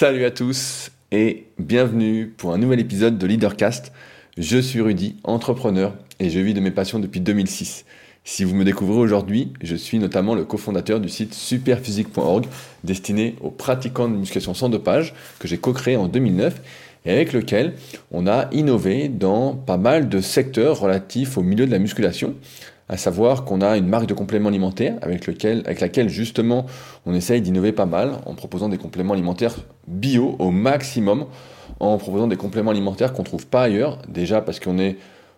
Salut à tous et bienvenue pour un nouvel épisode de Leadercast. Je suis Rudy, entrepreneur et je vis de mes passions depuis 2006. Si vous me découvrez aujourd'hui, je suis notamment le cofondateur du site superphysique.org destiné aux pratiquants de musculation sans dopage que j'ai co-créé en 2009 et avec lequel on a innové dans pas mal de secteurs relatifs au milieu de la musculation à savoir qu'on a une marque de compléments alimentaires avec, laquelle justement on essaye d'innover pas mal en proposant des compléments alimentaires bio au maximum, en proposant des compléments alimentaires qu'on ne trouve pas ailleurs, déjà parce qu'on est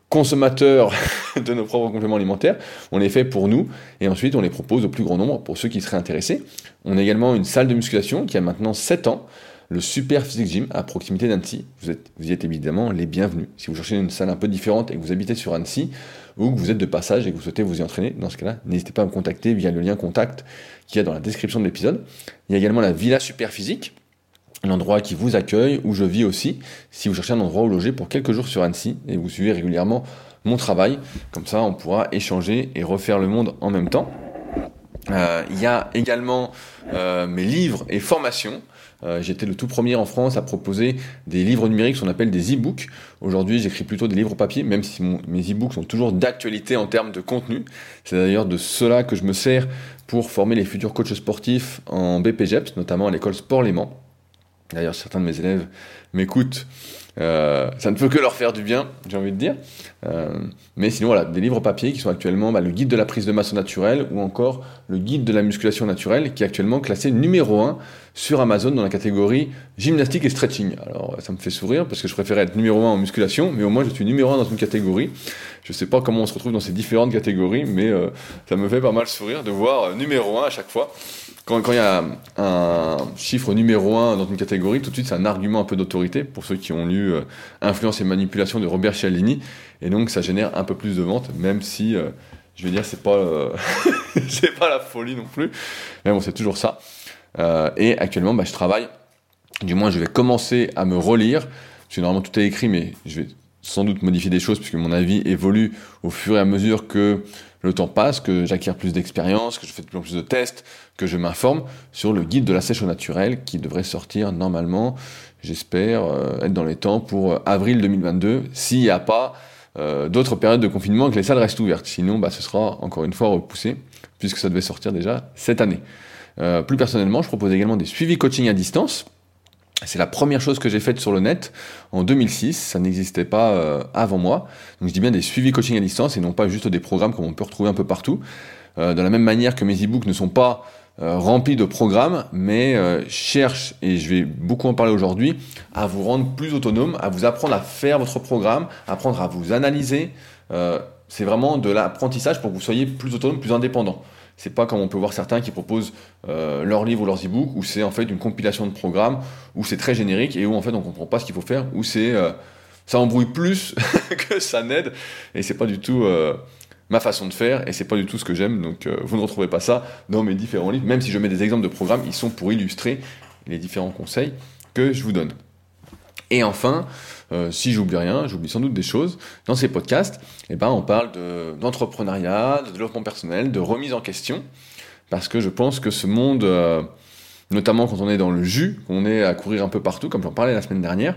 consommateur de nos propres compléments alimentaires, on les fait pour nous et ensuite on les propose au plus grand nombre pour ceux qui seraient intéressés. On a également une salle de musculation qui a maintenant 7 ans, le Super Physique Gym à proximité d'Annecy. Vous, êtes, vous y êtes évidemment les bienvenus. Si vous cherchez une salle un peu différente et que vous habitez sur Annecy, ou que vous êtes de passage et que vous souhaitez vous y entraîner, dans ce cas-là, n'hésitez pas à me contacter via le lien contact qui est dans la description de l'épisode. Il y a également la Villa Super Physique, l'endroit qui vous accueille, où je vis aussi, si vous cherchez un endroit où loger pour quelques jours sur Annecy et vous suivez régulièrement mon travail. Comme ça, on pourra échanger et refaire le monde en même temps. Euh, il y a également euh, mes livres et formations. Euh, j'étais le tout premier en France à proposer des livres numériques, ce qu'on appelle des e-books. Aujourd'hui, j'écris plutôt des livres papier, même si mes e-books sont toujours d'actualité en termes de contenu. C'est d'ailleurs de cela que je me sers pour former les futurs coachs sportifs en BPGEPS, notamment à l'école Sport Léman. D'ailleurs, certains de mes élèves m'écoutent euh, ça ne peut que leur faire du bien, j'ai envie de dire. Euh, mais sinon, voilà, des livres papier qui sont actuellement bah, le guide de la prise de masse naturelle ou encore le guide de la musculation naturelle qui est actuellement classé numéro 1 sur Amazon dans la catégorie gymnastique et stretching. Alors, ça me fait sourire parce que je préférais être numéro 1 en musculation, mais au moins je suis numéro 1 dans une catégorie. Je sais pas comment on se retrouve dans ces différentes catégories, mais euh, ça me fait pas mal sourire de voir numéro 1 à chaque fois. Quand, il y a un chiffre numéro 1 dans une catégorie, tout de suite c'est un argument un peu d'autorité pour ceux qui ont lu euh, Influence et manipulation de Robert Cialdini, et donc ça génère un peu plus de ventes, même si, euh, je vais dire, c'est pas, euh, c'est pas la folie non plus, mais bon, c'est toujours ça. et actuellement, bah, je travaille, du moins je vais commencer à me relire, parce que normalement tout est écrit, mais je vais sans doute modifier des choses puisque mon avis évolue au fur et à mesure que le temps passe, que j'acquiers plus d'expérience, que je fais de plus en plus de tests, que je m'informe sur le guide de la sèche au naturel qui devrait sortir normalement, j'espère, euh, être dans les temps pour euh, avril 2022, s'il n'y a pas euh, d'autres périodes de confinement que les salles restent ouvertes. Sinon, bah, ce sera encore une fois repoussé, puisque ça devait sortir déjà cette année. plus personnellement, je propose également des suivis coaching à distance. C'est la première chose que j'ai faite sur le net en 2006, ça n'existait pas euh, avant moi. Donc je dis bien des suivis coaching à distance et non pas juste des programmes comme on peut retrouver un peu partout. Euh, de la même manière que mes e-books ne sont pas euh, remplis de programmes, mais cherchent, et je vais beaucoup en parler aujourd'hui, à vous rendre plus autonome, à vous apprendre à faire votre programme, apprendre à vous analyser. c'est vraiment de l'apprentissage pour que vous soyez plus autonome, plus indépendant. C'est pas comme on peut voir certains qui proposent euh, leurs livres ou leurs e-books où c'est en fait une compilation de programmes où c'est très générique et où en fait on comprend pas ce qu'il faut faire où c'est euh, ça embrouille plus que ça n'aide et c'est pas du tout euh, ma façon de faire et c'est pas du tout ce que j'aime donc vous ne retrouvez pas ça dans mes différents livres même si je mets des exemples de programmes ils sont pour illustrer les différents conseils que je vous donne. Et enfin, euh, si j'oublie rien, j'oublie sans doute des choses, dans ces podcasts, eh ben, on parle d'entrepreneuriat, de, développement personnel, de remise en question, parce que je pense que ce monde, euh, notamment quand on est dans le jus, qu'on est à courir un peu partout, comme j'en parlais la semaine dernière,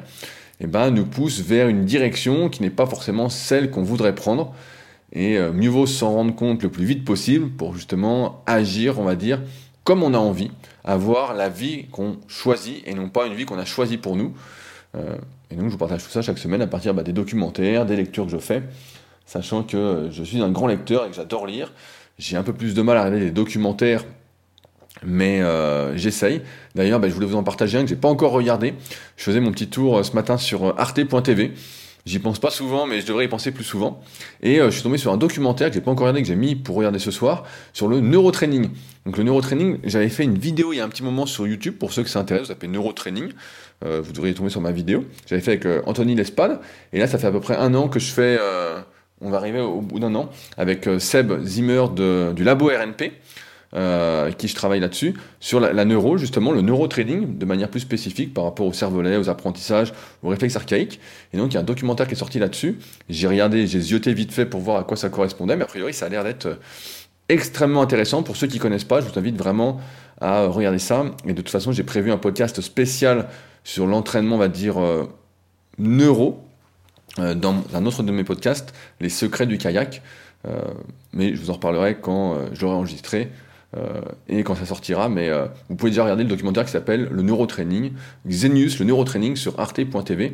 eh ben, nous pousse vers une direction qui n'est pas forcément celle qu'on voudrait prendre, et euh, mieux vaut s'en rendre compte le plus vite possible pour justement agir, on va dire, comme on a envie, avoir la vie qu'on choisit et non pas une vie qu'on a choisie pour nous. Euh, et donc je vous partage tout ça chaque semaine à partir bah, des documentaires, des lectures que je fais, sachant que je suis un grand lecteur et que j'adore lire. J'ai un peu plus de mal à regarder les documentaires, mais euh, j'essaye. D'ailleurs, bah, je voulais vous en partager un que j'ai pas encore regardé. Je faisais mon petit tour euh, ce matin sur arte.tv. J'y pense pas souvent, mais je devrais y penser plus souvent. Et je suis tombé sur un documentaire que j'ai pas encore regardé, que j'ai mis pour regarder ce soir, sur le neurotraining. Donc le neurotraining, j'avais fait une vidéo il y a un petit moment sur YouTube, pour ceux que ça intéresse, ça s'appelle neurotraining. Euh, vous devriez tomber sur ma vidéo. J'avais fait avec euh, Anthony Lespade. Et là, ça fait à peu près un an que je fais. Euh, on va arriver au bout d'un an avec Seb Zimmer du labo RNP. Avec qui je travaille là-dessus, sur la, neuro, justement, le neurotrading, de manière plus spécifique par rapport au cervelet, aux apprentissages, aux réflexes archaïques. Et donc, il y a un documentaire qui est sorti là-dessus. J'ai regardé, j'ai zioté vite fait pour voir à quoi ça correspondait, mais a priori, ça a l'air d'être extrêmement intéressant. Pour ceux qui connaissent pas, je vous invite vraiment à regarder ça. Et de toute façon, j'ai prévu un podcast spécial sur l'entraînement, on va dire, neuro, dans un autre de mes podcasts, Les secrets du kayak. mais je vous en reparlerai quand je l'aurai enregistré. Euh, et quand ça sortira, mais euh, vous pouvez déjà regarder le documentaire qui s'appelle Le Neurotraining, Xenius, le Neurotraining sur arte.tv.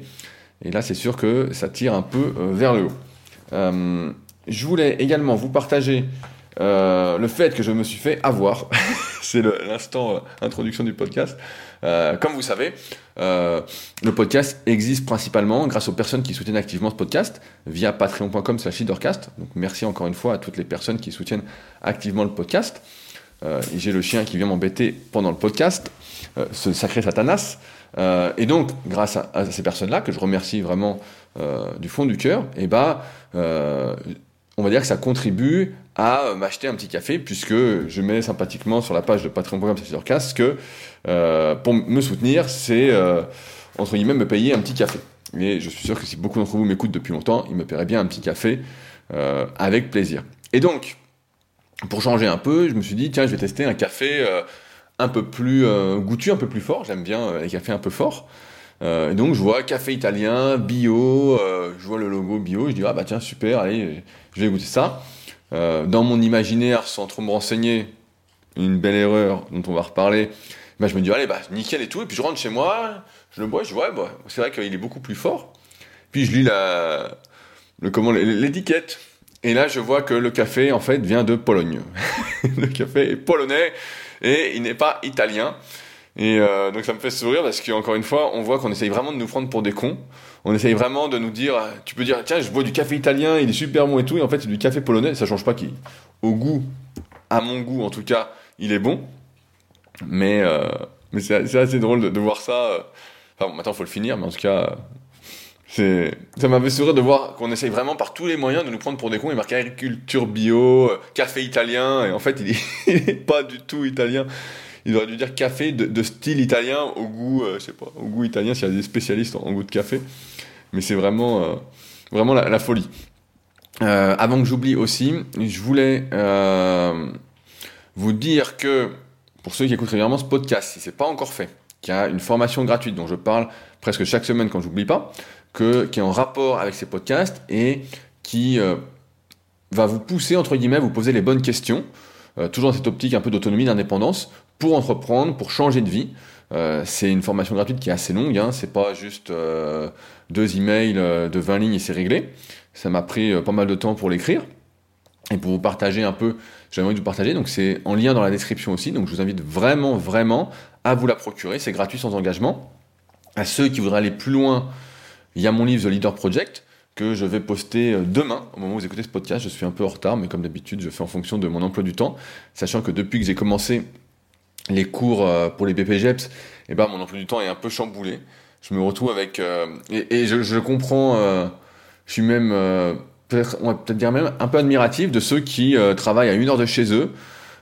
Et là, c'est sûr que ça tire un peu euh, vers le haut. je voulais également vous partager le fait que je me suis fait avoir. c'est l'instant introduction du podcast. comme vous savez, le podcast existe principalement grâce aux personnes qui soutiennent activement ce podcast via patreon.com slash. Donc merci encore une fois à toutes les personnes qui soutiennent activement le podcast. Euh, j'ai le chien qui vient m'embêter pendant le podcast, euh, ce sacré Satanas. Euh, et donc, grâce à, ces personnes-là, que je remercie vraiment du fond du cœur, eh ben, on va dire que ça contribue à m'acheter un petit café, puisque je mets sympathiquement sur la page de patreon.com que pour me soutenir, c'est entre guillemets me payer un petit café. Et je suis sûr que si beaucoup d'entre vous m'écoutent depuis longtemps, ils me paieraient bien un petit café avec plaisir. Et donc, pour changer un peu, je me suis dit, tiens, je vais tester un café euh, un peu plus euh, goûtu, un peu plus fort. J'aime bien euh, les cafés un peu forts. et donc, je vois café italien, bio, je vois le logo bio, je dis, ah bah tiens, super, allez, je vais goûter ça. dans mon imaginaire, sans trop me renseigner, une belle erreur dont on va reparler, bah, je me dis, allez, bah nickel et tout. Et puis je rentre chez moi, je le bois, je vois, bah, c'est vrai qu'il est beaucoup plus fort. Puis je lis la, le, comment, l'étiquette. Et là, je vois que le café, en fait, vient de Pologne. le café est polonais et il n'est pas italien. Et euh, donc ça me fait sourire parce qu'encore une fois, on voit qu'on essaye vraiment de nous prendre pour des cons. On essaye vraiment de nous dire, tu peux dire, tiens, je bois du café italien, il est super bon et tout, et en fait c'est du café polonais, ça change pas qui, au goût, à mon goût en tout cas, il est bon. Mais, euh, mais c'est assez drôle de, de voir ça. Euh. Enfin bon, maintenant faut le finir, mais en tout cas, ça m'avait souri de voir qu'on essaye vraiment par tous les moyens de nous prendre pour des cons et marquer agriculture bio, euh, café italien, et en fait, il est, pas du tout italien. Il aurait dû dire café de, style italien au goût, euh, je sais pas, au goût italien s'il y a des spécialistes en, goût de café. Mais c'est vraiment, euh, vraiment la, folie. avant que j'oublie aussi, je voulais vous dire que pour ceux qui écoutent régulièrement ce podcast, si c'est pas encore fait, qu'il y a une formation gratuite dont je parle presque chaque semaine quand j'oublie pas que, qui est en rapport avec ces podcasts et qui euh, va vous pousser, entre guillemets, à vous poser les bonnes questions, euh, toujours dans cette optique un peu d'autonomie, d'indépendance, pour entreprendre, pour changer de vie. Euh, c'est une formation gratuite qui est assez longue, hein, c'est pas juste deux emails de 20 lignes et c'est réglé. Ça m'a pris pas mal de temps pour l'écrire et pour vous partager un peu, j'ai envie de vous partager, donc c'est en lien dans la description aussi, donc je vous invite vraiment, vraiment à vous la procurer, c'est gratuit sans engagement. À ceux qui voudraient aller plus loin il y a mon livre The Leader Project que je vais poster euh, demain, au moment où vous écoutez ce podcast. Je suis un peu en retard, mais comme d'habitude, je fais en fonction de mon emploi du temps, sachant que depuis que j'ai commencé les cours euh, pour les BPGEPS, eh ben, mon emploi du temps est un peu chamboulé. Je me retrouve avec... Euh, et, je, comprends, je suis même, peut-être, on va peut-être dire même, un peu admiratif de ceux qui travaillent à une heure de chez eux,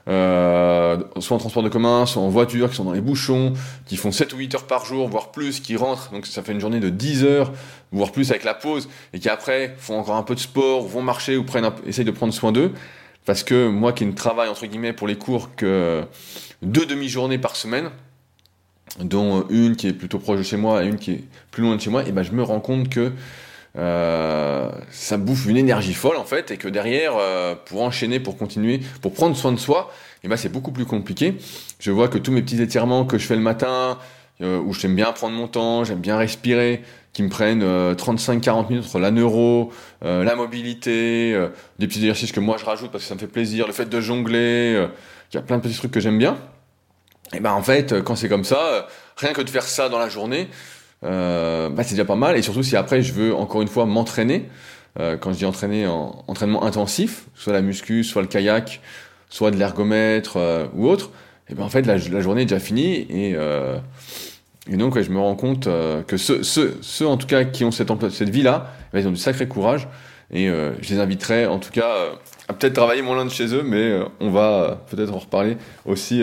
euh, soit en transport de commun, soit en voiture, qui sont dans les bouchons, qui font 7 ou 8 heures par jour, voire plus, qui rentrent, donc ça fait une journée de 10 heures, voire plus avec la pause, et qui après font encore un peu de sport, vont marcher ou prennent essayent de prendre soin d'eux. Parce que moi qui ne travaille entre guillemets pour les cours que deux demi-journées par semaine, dont une qui est plutôt proche de chez moi et une qui est plus loin de chez moi, et ben je me rends compte que euh, ça bouffe une énergie folle en fait, et que derrière, euh, pour enchaîner, pour continuer, pour prendre soin de soi, et eh ben c'est beaucoup plus compliqué. Je vois que tous mes petits étirements que je fais le matin, euh, où j'aime bien prendre mon temps, j'aime bien respirer, qui me prennent 35-40 minutes entre la neuro, la mobilité, des petits exercices que moi je rajoute parce que ça me fait plaisir, le fait de jongler, il y a plein de petits trucs que j'aime bien. Et ben en fait, quand c'est comme ça, rien que de faire ça dans la journée, euh, bah, c'est déjà pas mal. Et surtout si après je veux encore une fois m'entraîner, euh, quand je dis entraîner en entraînement intensif, soit la muscu, soit le kayak, soit de l'ergomètre euh, ou autre, et ben en fait la, journée est déjà finie et, euh, et donc je me rends compte euh, que ceux, ceux, ceux, en tout cas qui ont cette, cette vie-là, ben, ils ont du sacré courage et je les inviterai en tout cas à peut-être travailler moins loin de chez eux, mais on va peut-être en reparler aussi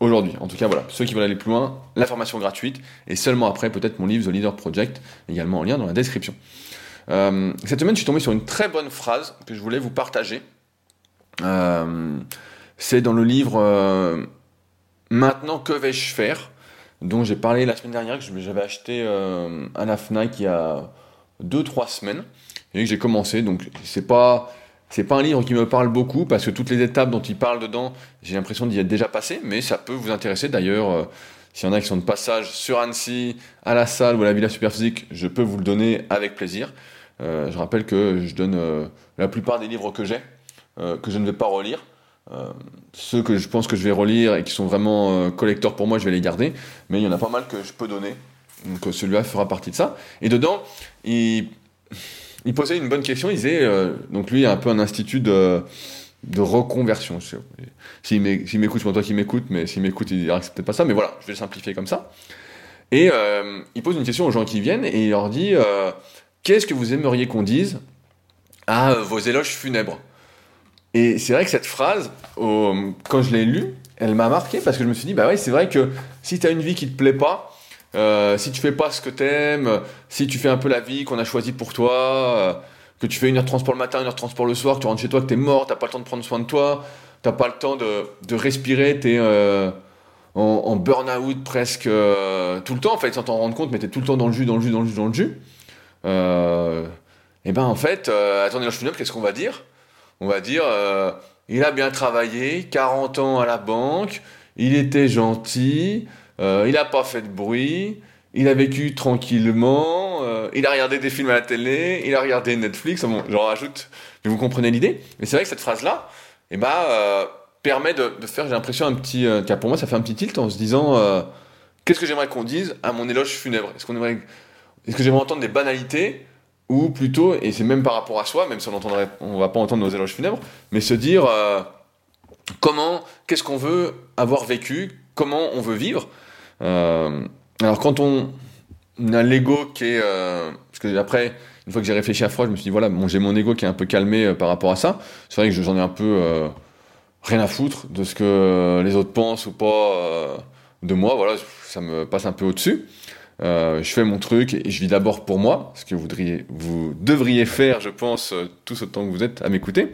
aujourd'hui. En tout cas, voilà, ceux qui veulent aller plus loin, la formation gratuite, et seulement après, peut-être mon livre The Leader Project, également en lien dans la description. Euh, cette semaine, je suis tombé sur une très bonne phrase que je voulais vous partager. Euh, c'est dans le livre euh, maintenant, que vais-je faire? Donc j'ai parlé la semaine dernière que j'avais acheté à la FNAC il y a 2-3 semaines et que j'ai commencé. Donc c'est pas c'est pas un livre qui me parle beaucoup parce que toutes les étapes dont il parle dedans, j'ai l'impression d'y être déjà passé, mais ça peut vous intéresser. D'ailleurs, euh, s'il y en a qui sont de passage sur Annecy, à la salle ou à la Villa Superphysique, je peux vous le donner avec plaisir. Euh, je rappelle que je donne euh, la plupart des livres que j'ai, que je ne vais pas relire. ceux que je pense que je vais relire et qui sont vraiment collecteurs pour moi, je vais les garder. Mais il y en a pas mal que je peux donner. Donc celui-là fera partie de ça. Et dedans, il il posait une bonne question. Il disait, euh, donc lui, il a un peu un institut de, reconversion. S'il m'écoute, c'est pas toi qui m'écoute, mais s'il m'écoute, il dira que c'est peut-être pas ça. Mais voilà, je vais le simplifier comme ça. Et euh, il pose une question aux gens qui viennent et il leur dit euh, Qu'est-ce que vous aimeriez qu'on dise à vos éloges funèbres? Et c'est vrai que cette phrase, quand je l'ai lue, elle m'a marqué parce que je me suis dit Bah ouais, c'est vrai que si tu as une vie qui te plaît pas, euh, si tu fais pas ce que t'aimes, si tu fais un peu la vie qu'on a choisie pour toi, euh, que tu fais une heure de transport le matin, une heure de transport le soir, que tu rentres chez toi, que t'es mort, t'as pas le temps de prendre soin de toi, t'as pas le temps de, respirer, t'es euh, en, burn-out presque euh, tout le temps, en fait, sans t'en rendre compte, mais t'es tout le temps dans le jus, dans le jus, dans le jus, dans le jus. et ben en fait, attendez, je qu'est-ce qu'on va dire? On va dire, il a bien travaillé, 40 ans à la banque, il était gentil, il n'a pas fait de bruit, il a vécu tranquillement, euh, il a regardé des films à la télé, il a regardé Netflix, bon, j'en rajoute, mais vous comprenez l'idée. Mais c'est vrai que cette phrase-là, eh ben, euh, permet de, faire, j'ai l'impression, un petit, car pour moi, ça fait un petit tilt en se disant, qu'est-ce que j'aimerais qu'on dise à mon éloge funèbre? Est-ce qu'on aimerait, est-ce que j'aimerais entendre des banalités ou plutôt, et c'est même par rapport à soi, même si on entendrait, on va pas entendre nos éloges funèbres, mais se dire comment, qu'est-ce qu'on veut avoir vécu, comment on veut vivre, euh, alors quand on, a l'ego qui est... Euh, parce que après, une fois que j'ai réfléchi à froid, je me suis dit, voilà, bon, j'ai mon ego qui est un peu calmé euh, par rapport à ça. C'est vrai que j'en ai un peu rien à foutre de ce que les autres pensent ou pas de moi. Voilà, ça me passe un peu au-dessus. je fais mon truc et je vis d'abord pour moi, ce que vous devriez faire, je pense, tout ce temps que vous êtes à m'écouter.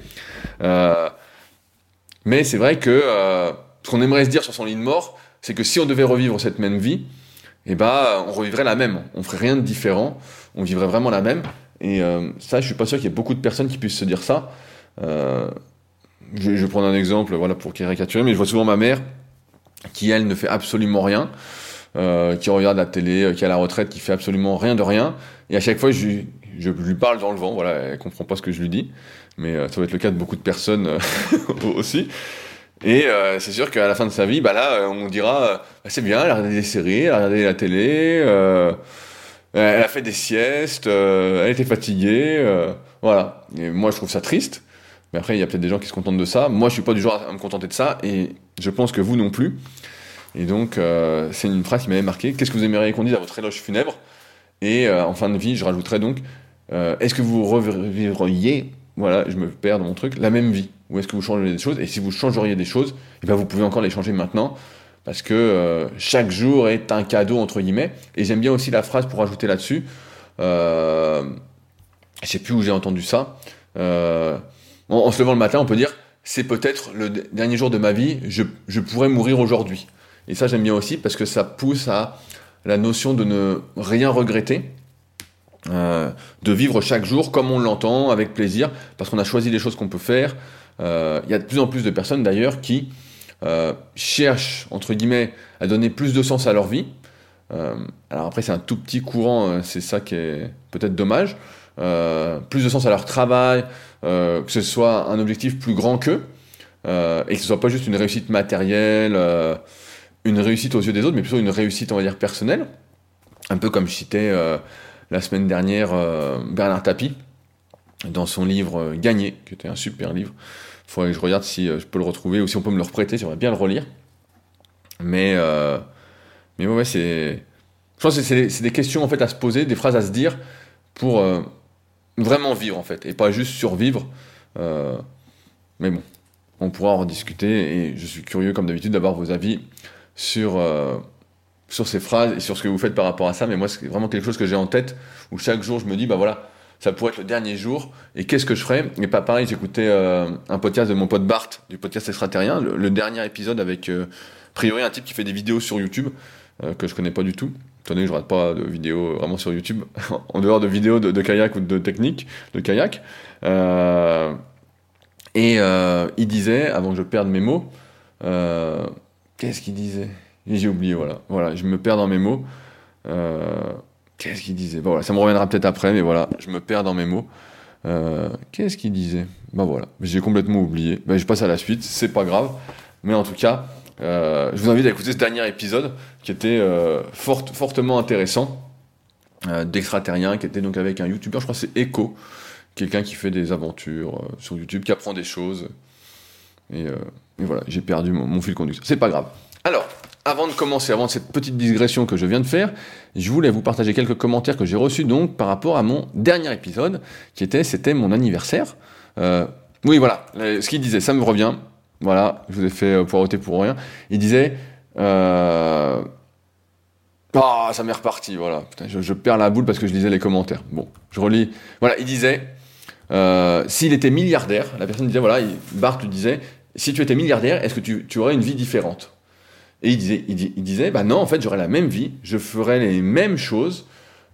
mais c'est vrai que ce qu'on aimerait se dire sur son lit de mort, c'est que si on devait revivre cette même vie, eh ben, on revivrait la même. On ferait rien de différent. On vivrait vraiment la même. Et euh, ça, je suis pas sûr qu'il y ait beaucoup de personnes qui puissent se dire ça. Euh, je, vais prendre un exemple, voilà, pour caricaturer, mais je vois souvent ma mère qui elle ne fait absolument rien, euh, qui regarde la télé, qui est à la retraite, qui fait absolument rien de rien. Et à chaque fois, je, je lui parle dans le vent. Voilà, elle comprend pas ce que je lui dis, mais ça va être le cas de beaucoup de personnes aussi. Et euh, c'est sûr qu'à la fin de sa vie, bah là, euh, on dira, euh, bah, c'est bien, elle a regardé des séries, elle a regardé la télé, elle a fait des siestes, elle était fatiguée, voilà. Et moi, je trouve ça triste. Mais après, il y a peut-être des gens qui se contentent de ça. Moi, je suis pas du genre à me contenter de ça, et je pense que vous non plus. Et donc, c'est une phrase qui m'avait marqué. Qu'est-ce que vous aimeriez qu'on dise à votre éloge funèbre? Et en fin de vie, je rajouterais donc, est-ce que vous revivriez, voilà, je me perds dans mon truc, la même vie ou est-ce que vous changeriez des choses Et si vous changeriez des choses, eh ben vous pouvez encore les changer maintenant, parce que euh, chaque jour est un cadeau, entre guillemets. Et j'aime bien aussi la phrase pour ajouter là-dessus. Euh, je sais plus où j'ai entendu ça. Euh, en, se levant le matin, on peut dire, c'est peut-être le dernier jour de ma vie, je, je pourrais mourir aujourd'hui. Et ça, j'aime bien aussi, parce que ça pousse à la notion de ne rien regretter. Euh, de vivre chaque jour comme on l'entend, avec plaisir, parce qu'on a choisi les choses qu'on peut faire, euh, il y a de plus en plus de personnes d'ailleurs qui euh, cherchent, entre guillemets, à donner plus de sens à leur vie. Euh, alors après, c'est un tout petit courant, c'est ça qui est peut-être dommage. plus de sens à leur travail, que ce soit un objectif plus grand qu'eux, et que ce soit pas juste une réussite matérielle, une réussite aux yeux des autres, mais plutôt une réussite, on va dire, personnelle. Un peu comme je citais la semaine dernière Bernard Tapie, dans son livre Gagner, qui était un super livre, il faudrait que je regarde si euh, je peux le retrouver ou si on peut me le reprêter, j'aimerais bien le relire. Mais, euh, mais ouais, c'est. Je pense que c'est des questions en fait à se poser, des phrases à se dire pour euh, vraiment vivre en fait, et pas juste survivre. mais bon, on pourra en rediscuter et je suis curieux comme d'habitude d'avoir vos avis sur, sur ces phrases et sur ce que vous faites par rapport à ça. Mais moi, c'est vraiment quelque chose que j'ai en tête où chaque jour je me dis, bah voilà, ça pourrait être le dernier jour, et qu'est-ce que je ferais? Et pas pareil, j'écoutais euh, un podcast de mon pote Bart, du podcast extraterrien, le, le dernier épisode avec, euh, a priori, un type qui fait des vidéos sur YouTube, euh, que je connais pas du tout. Que je regarde pas de vidéos vraiment sur YouTube, en dehors de vidéos de, de, kayak ou de technique de kayak. Euh, et euh, il disait, avant que je perde mes mots, euh, qu'est-ce qu'il disait? J'ai oublié, voilà. Voilà, je me perds dans mes mots. Euh, qu'est-ce qu'il disait? Bon, voilà, Ça me reviendra peut-être après, mais voilà, je me perds dans mes mots. Euh, qu'est-ce qu'il disait? Bah voilà, j'ai complètement oublié. Bah, je passe à la suite, c'est pas grave. Mais en tout cas, euh, je vous invite à écouter ce dernier épisode qui était euh, fort, fortement intéressant d'extraterrien, qui était donc avec un youtubeur, je crois que c'est Echo, quelqu'un qui fait des aventures sur YouTube, qui apprend des choses. Et, et voilà, j'ai perdu mon, mon fil conducteur. C'est pas grave. Alors, avant de commencer, avant cette petite digression que je viens de faire, je voulais vous partager quelques commentaires que j'ai reçus donc par rapport à mon dernier épisode, qui était, c'était mon anniversaire. Euh, oui, voilà, ce qu'il disait, ça me revient. Voilà, je vous ai fait poireauter pour rien. Il disait, euh... ah, ça m'est reparti, voilà. Putain, je, perds la boule parce que je lisais les commentaires. Bon, je relis. Voilà, il disait, euh, s'il était milliardaire, la personne disait, voilà, il, Bart disait, si tu étais milliardaire, est-ce que tu aurais une vie différente? Et il disait, il, disait, bah non, en fait, j'aurais la même vie, je ferais les mêmes choses,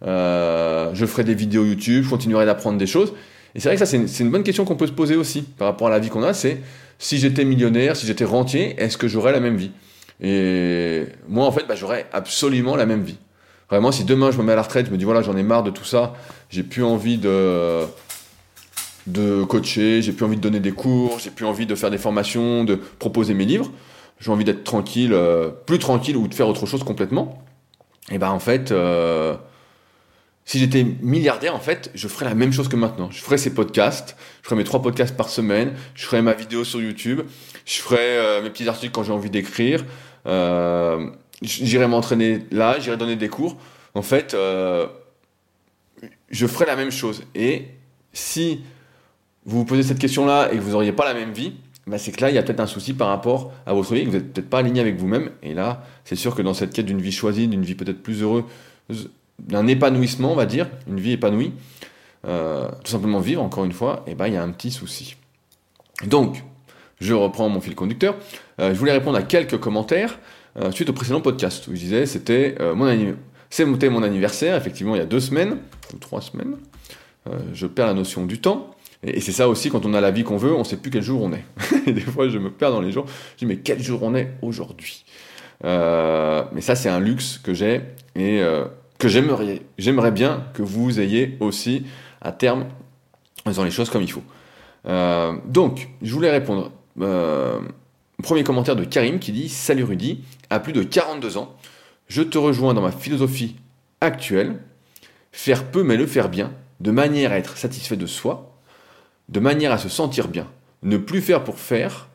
euh, je ferais des vidéos YouTube, je continuerais d'apprendre des choses. Et c'est vrai que ça, c'est une, une, bonne question qu'on peut se poser aussi par rapport à la vie qu'on a, c'est si j'étais millionnaire, si j'étais rentier, est-ce que j'aurais la même vie? Et moi, en fait, bah, j'aurais absolument la même vie. Vraiment, si demain je me mets à la retraite, je me dis, voilà, j'en ai marre de tout ça, j'ai plus envie de de coacher, j'ai plus envie de donner des cours, j'ai plus envie de faire des formations, de proposer mes livres, j'ai envie d'être tranquille, euh, plus tranquille ou de faire autre chose complètement, et ben en fait, euh, si j'étais milliardaire, en fait, je ferais la même chose que maintenant. Je ferais ces podcasts, je ferais mes trois podcasts par semaine, je ferais ma vidéo sur YouTube, je ferais euh, mes petits articles quand j'ai envie d'écrire, j'irais m'entraîner là, j'irais donner des cours. En fait, je ferais la même chose. Et si vous vous posez cette question-là et que vous n'auriez pas la même vie, bah c'est que là, il y a peut-être un souci par rapport à votre vie, que vous n'êtes peut-être pas aligné avec vous-même. Et là, c'est sûr que dans cette quête d'une vie choisie, d'une vie peut-être plus heureuse, d'un épanouissement, on va dire, une vie épanouie, euh, tout simplement vivre, encore une fois, et ben il y a un petit souci. Donc, je reprends mon fil conducteur. Euh, je voulais répondre à quelques commentaires euh, suite au précédent podcast où je disais c'était euh. C'était mon anniversaire, effectivement, il y a deux semaines, ou trois semaines. je perds la notion du temps. Et, c'est ça aussi, quand on a la vie qu'on veut, on ne sait plus quel jour on est. et des fois, je me perds dans les jours. Je dis, mais quel jour on est aujourd'hui? Mais ça, c'est un luxe que j'ai et que j'aimerais, bien que vous ayez aussi à terme en faisant les choses comme il faut. Euh, donc, je voulais répondre. Euh, premier commentaire de Karim qui dit Salut Rudy, à plus de 42 ans, je te rejoins dans ma philosophie actuelle. Faire peu mais le faire bien, de manière à être satisfait de soi, de manière à se sentir bien. Ne plus faire pour faire,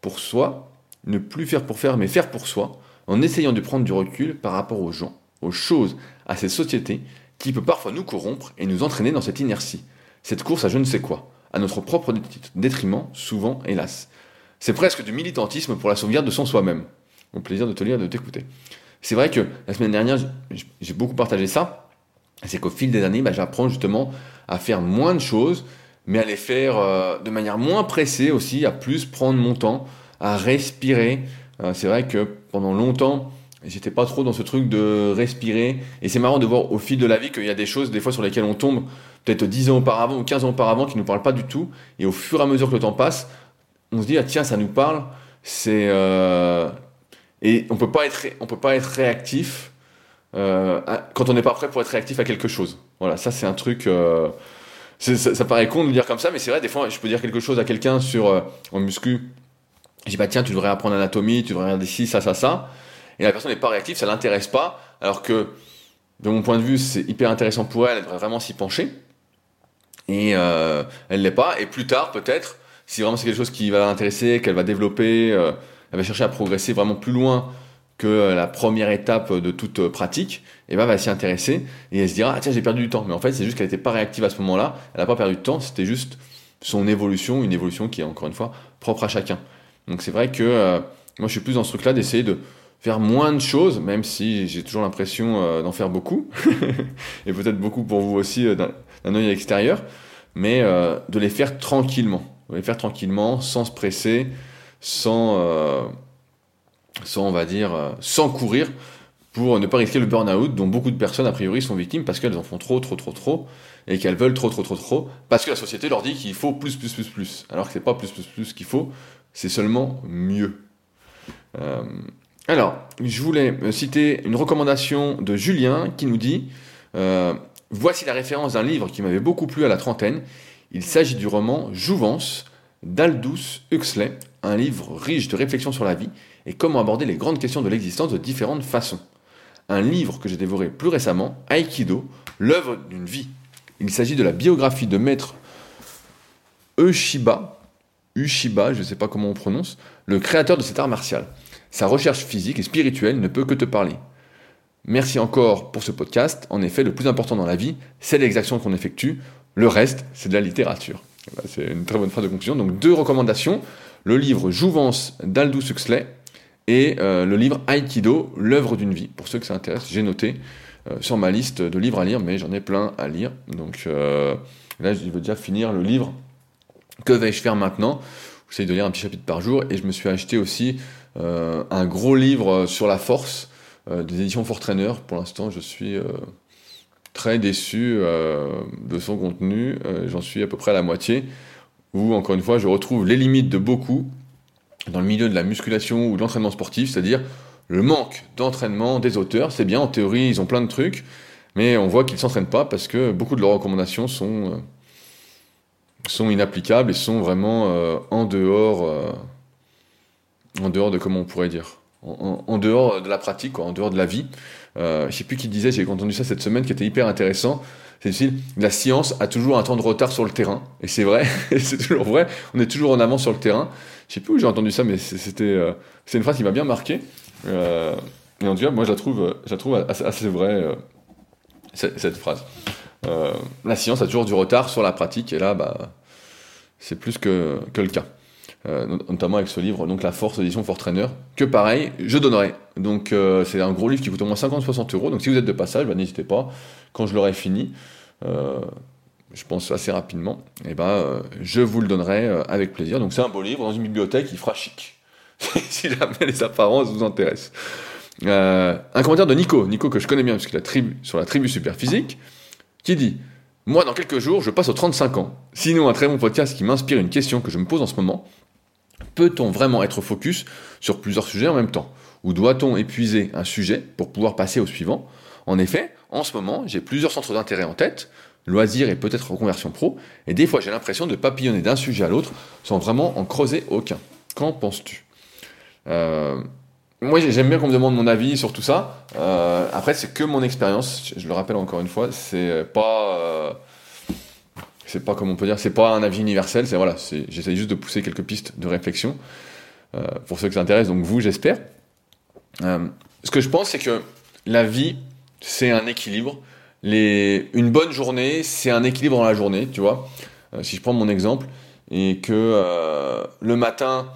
pour soi, ne plus faire pour faire mais faire pour soi, en essayant de prendre du recul par rapport aux gens, aux choses, à cette société qui peut parfois nous corrompre et nous entraîner dans cette inertie, cette course à je ne sais quoi, à notre propre détriment, souvent, hélas. C'est presque du militantisme pour la sauvegarde de son soi-même. Au plaisir de te lire et de t'écouter. C'est vrai que la semaine dernière, j'ai beaucoup partagé ça. C'est qu'au fil des années, bah, j'apprends justement à faire moins de choses, mais à les faire euh, de manière moins pressée aussi, à plus prendre mon temps, à respirer. Euh, c'est vrai que pendant longtemps, J'étais pas trop dans ce truc de respirer. Et c'est marrant de voir au fil de la vie qu'il y a des choses, des fois, sur lesquelles on tombe peut-être 10 ans auparavant ou 15 ans auparavant qui nous parlent pas du tout. Et au fur et à mesure que le temps passe, on se dit, ah tiens, ça nous parle. C'est. Euh... Et on peut pas être, on peut pas être réactif quand on n'est pas prêt pour être réactif à quelque chose. Voilà, ça, c'est un truc. Ça, paraît con de le dire comme ça, mais c'est vrai, des fois, je peux dire quelque chose à quelqu'un sur euh, en muscu. Je dis, bah tiens, tu devrais apprendre l'anatomie, tu devrais regarder ci, ça, ça, ça et la personne n'est pas réactive, ça l'intéresse pas, alors que de mon point de vue, c'est hyper intéressant pour elle, elle devrait vraiment s'y pencher. Et euh, elle l'est pas. Et plus tard, peut-être, si vraiment c'est quelque chose qui va l'intéresser, qu'elle va développer, euh, elle va chercher à progresser vraiment plus loin que la première étape de toute pratique, et ben elle va s'y intéresser et elle se dira ah tiens j'ai perdu du temps. Mais en fait c'est juste qu'elle n'était pas réactive à ce moment-là. Elle n'a pas perdu de temps, c'était juste son évolution, une évolution qui est encore une fois propre à chacun. Donc c'est vrai que euh, moi je suis plus dans ce truc-là d'essayer de faire moins de choses, même si j'ai toujours l'impression d'en faire beaucoup, et peut-être beaucoup pour vous aussi d'un œil extérieur, mais de les faire tranquillement, de les faire tranquillement, sans se presser, sans, sans on va dire, sans courir, pour ne pas risquer le burn-out dont beaucoup de personnes a priori sont victimes parce qu'elles en font trop, trop, trop, trop, et qu'elles veulent trop, trop, trop, trop, parce que la société leur dit qu'il faut plus, plus, plus, plus, alors que c'est pas plus, plus, plus qu'il faut, c'est seulement mieux. Euh, alors, je voulais citer une recommandation de Julien qui nous dit euh, Voici la référence d'un livre qui m'avait beaucoup plu à la trentaine. Il s'agit du roman Jouvence d'Aldous Huxley, un livre riche de réflexions sur la vie et comment aborder les grandes questions de l'existence de différentes façons un livre que j'ai dévoré plus récemment, Aikido, l'œuvre d'une vie. Il s'agit de la biographie de maître Ushiba, Ushiba, je ne sais pas comment on prononce, le créateur de cet art martial. Sa recherche physique et spirituelle ne peut que te parler. Merci encore pour ce podcast. En effet, le plus important dans la vie, c'est les actions qu'on effectue. Le reste, c'est de la littérature. C'est une très bonne phrase de conclusion. Donc deux recommandations. Le livre Jouvence d'Aldous Huxley et euh, le livre Aikido, l'œuvre d'une vie. Pour ceux que ça intéresse, j'ai noté euh, sur ma liste de livres à lire, mais j'en ai plein à lire. Donc euh, là, je veux déjà finir le livre. Que vais-je faire maintenant? J'essaie de lire un petit chapitre par jour et je me suis acheté aussi un gros livre sur la force des éditions Fortrainer. Pour l'instant, je suis très déçu de son contenu. J'en suis à peu près à la moitié. Où, encore une fois, je retrouve les limites de beaucoup dans le milieu de la musculation ou de l'entraînement sportif, c'est-à-dire le manque d'entraînement des auteurs. C'est bien, en théorie, ils ont plein de trucs, mais on voit qu'ils ne s'entraînent pas parce que beaucoup de leurs recommandations sont, euh, inapplicables et sont vraiment en, dehors de la pratique, en dehors de la vie. Je ne sais plus qui disait, j'ai entendu ça cette semaine, qui était hyper intéressant. C'est difficile. La science a toujours un temps de retard sur le terrain, et c'est vrai, c'est toujours vrai. On est toujours en avance sur le terrain. Je sais plus où j'ai entendu ça, mais c'était euh, c'est une phrase qui m'a bien marqué. Euh, et en tout cas, moi, je la trouve, je la trouve assez, assez vraie, euh, cette, phrase. la science a toujours du retard sur la pratique, et là, bah, c'est plus que, que le cas. Notamment avec ce livre, donc La Force, édition Fortrainer, que pareil, je donnerai. Donc c'est un gros livre qui coûte au moins 50-60 euros, donc si vous êtes de passage, bah, n'hésitez pas, quand je l'aurai fini, je pense assez rapidement, et eh ben, euh, je vous le donnerai euh, avec plaisir. Donc c'est un beau livre dans une bibliothèque, il fera chic, si jamais les apparences vous intéressent. Euh, un commentaire de Nico, Nico que je connais bien, parce a tribu, sur la tribu super physique, qui dit Moi, dans quelques jours, je passe aux 35 ans. Sinon, un très bon podcast qui m'inspire une question que je me pose en ce moment peut-on vraiment être focus sur plusieurs sujets en même temps? Ou doit-on épuiser un sujet pour pouvoir passer au suivant? En effet, en ce moment, j'ai plusieurs centres d'intérêt en tête, loisir et peut-être reconversion pro. Et des fois, j'ai l'impression de papillonner d'un sujet à l'autre sans vraiment en creuser aucun. Qu'en penses-tu? Euh, Moi, j'aime bien qu'on me demande mon avis sur tout ça. Euh, après, c'est que mon expérience. Je le rappelle encore une fois, c'est pas. Euh, c'est pas comme on peut dire, c'est pas un avis universel. C'est voilà, j'essaie juste de pousser quelques pistes de réflexion pour ceux que ça intéresse. Donc vous, j'espère. ce que je pense, c'est que la vie, c'est un équilibre une bonne journée, c'est un équilibre dans la journée, tu vois. Euh, si je prends mon exemple, et que euh, le matin,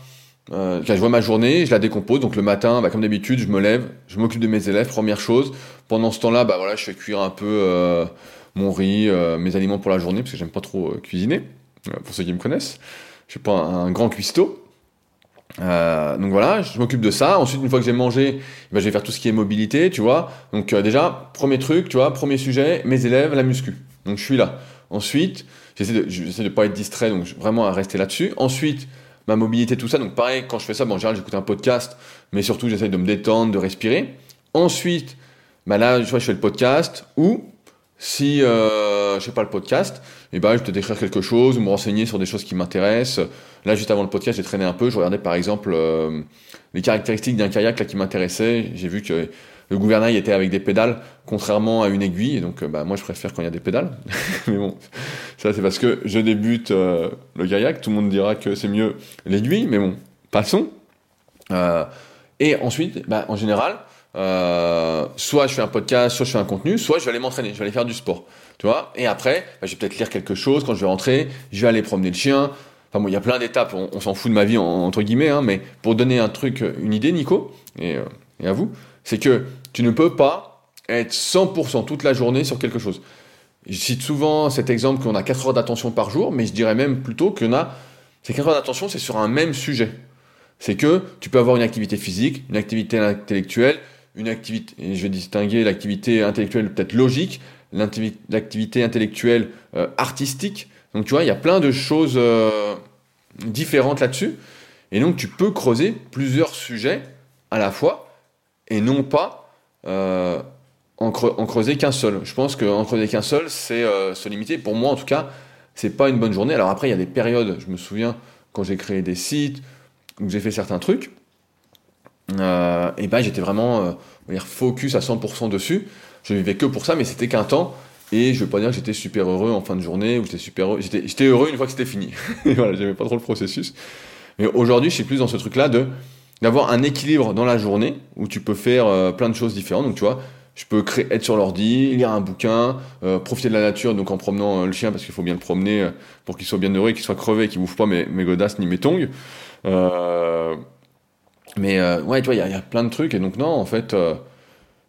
euh, je vois ma journée, je la décompose. Donc le matin, bah, comme d'habitude, je me lève, je m'occupe de mes élèves, première chose. Pendant ce temps-là, bah, je fais cuire un peu mon riz, mes aliments pour la journée, parce que j'aime pas trop cuisiner, pour ceux qui me connaissent. Je suis pas un grand cuistot. Euh, donc voilà, je m'occupe de ça. Ensuite, une fois que j'ai mangé, ben, je vais faire tout ce qui est mobilité, tu vois. Donc euh, déjà, premier truc, premier sujet, mes élèves, la muscu. Donc je suis là. Ensuite, j'essaie de, de pas être distrait, donc vraiment à rester là-dessus. Ensuite, ma mobilité, tout ça. Donc pareil, quand je fais ça, en général, j'écoute un podcast, mais surtout, j'essaie de me détendre, de respirer. Ensuite, ben là, je, fais le podcast ou si euh, je sais pas le podcast, eh ben, je vais te décrire quelque chose ou me renseigner sur des choses qui m'intéressent. Là, juste avant le podcast, j'ai traîné un peu. Je regardais par exemple euh, les caractéristiques d'un kayak qui m'intéressait. J'ai vu que le gouvernail était avec des pédales, contrairement à une aiguille. Et donc, euh, bah, moi, je préfère quand il y a des pédales. mais bon, ça, c'est parce que je débute euh, le kayak. Tout le monde dira que c'est mieux l'aiguille, mais bon, passons. et ensuite, bah, en général, soit je fais un podcast, soit je fais un contenu, soit je vais aller m'entraîner, je vais aller faire du sport. Tu vois Et après, bah, je vais peut-être lire quelque chose quand je vais rentrer, je vais aller promener le chien. Enfin bon, il y a plein d'étapes, on, s'en fout de ma vie entre guillemets, hein, mais pour donner un truc, une idée, Nico, euh, et à vous, c'est que tu ne peux pas être 100% toute la journée sur quelque chose. Je cite souvent cet exemple qu'on a 4 heures d'attention par jour, mais je dirais même plutôt qu'on a ces 4 heures d'attention, c'est sur un même sujet. C'est que tu peux avoir une activité physique, une activité intellectuelle, une activité, je vais distinguer l'activité intellectuelle peut-être logique, l'activité intellectuelle euh, artistique. Donc tu vois, il y a plein de choses euh, différentes là-dessus. Et donc tu peux creuser plusieurs sujets à la fois et non pas euh, en, creuser qu'un seul. Je pense qu'en creuser qu'un seul, c'est se limiter. Pour moi, en tout cas, c'est pas une bonne journée. Alors après, il y a des périodes. Je me souviens quand j'ai créé des sites, où j'ai fait certains trucs. et ben j'étais vraiment focus à 100% dessus. Je vivais que pour ça, mais c'était qu'un temps. Et je veux pas dire que j'étais super heureux en fin de journée ou j'étais super heureux. J'étais heureux une fois que c'était fini. voilà, j'aimais pas trop le processus. Mais aujourd'hui, je suis plus dans ce truc-là de d'avoir un équilibre dans la journée où tu peux faire euh, plein de choses différentes. Donc tu vois, je peux être sur l'ordi, lire un bouquin, euh, profiter de la nature, donc en promenant euh, le chien parce qu'il faut bien le promener pour qu'il soit bien heureux, qu'il soit crevé, qu'il bouffe pas mes, mes godasses ni mes tongs. mais ouais, tu vois, il y, y, a plein de trucs et donc non, en fait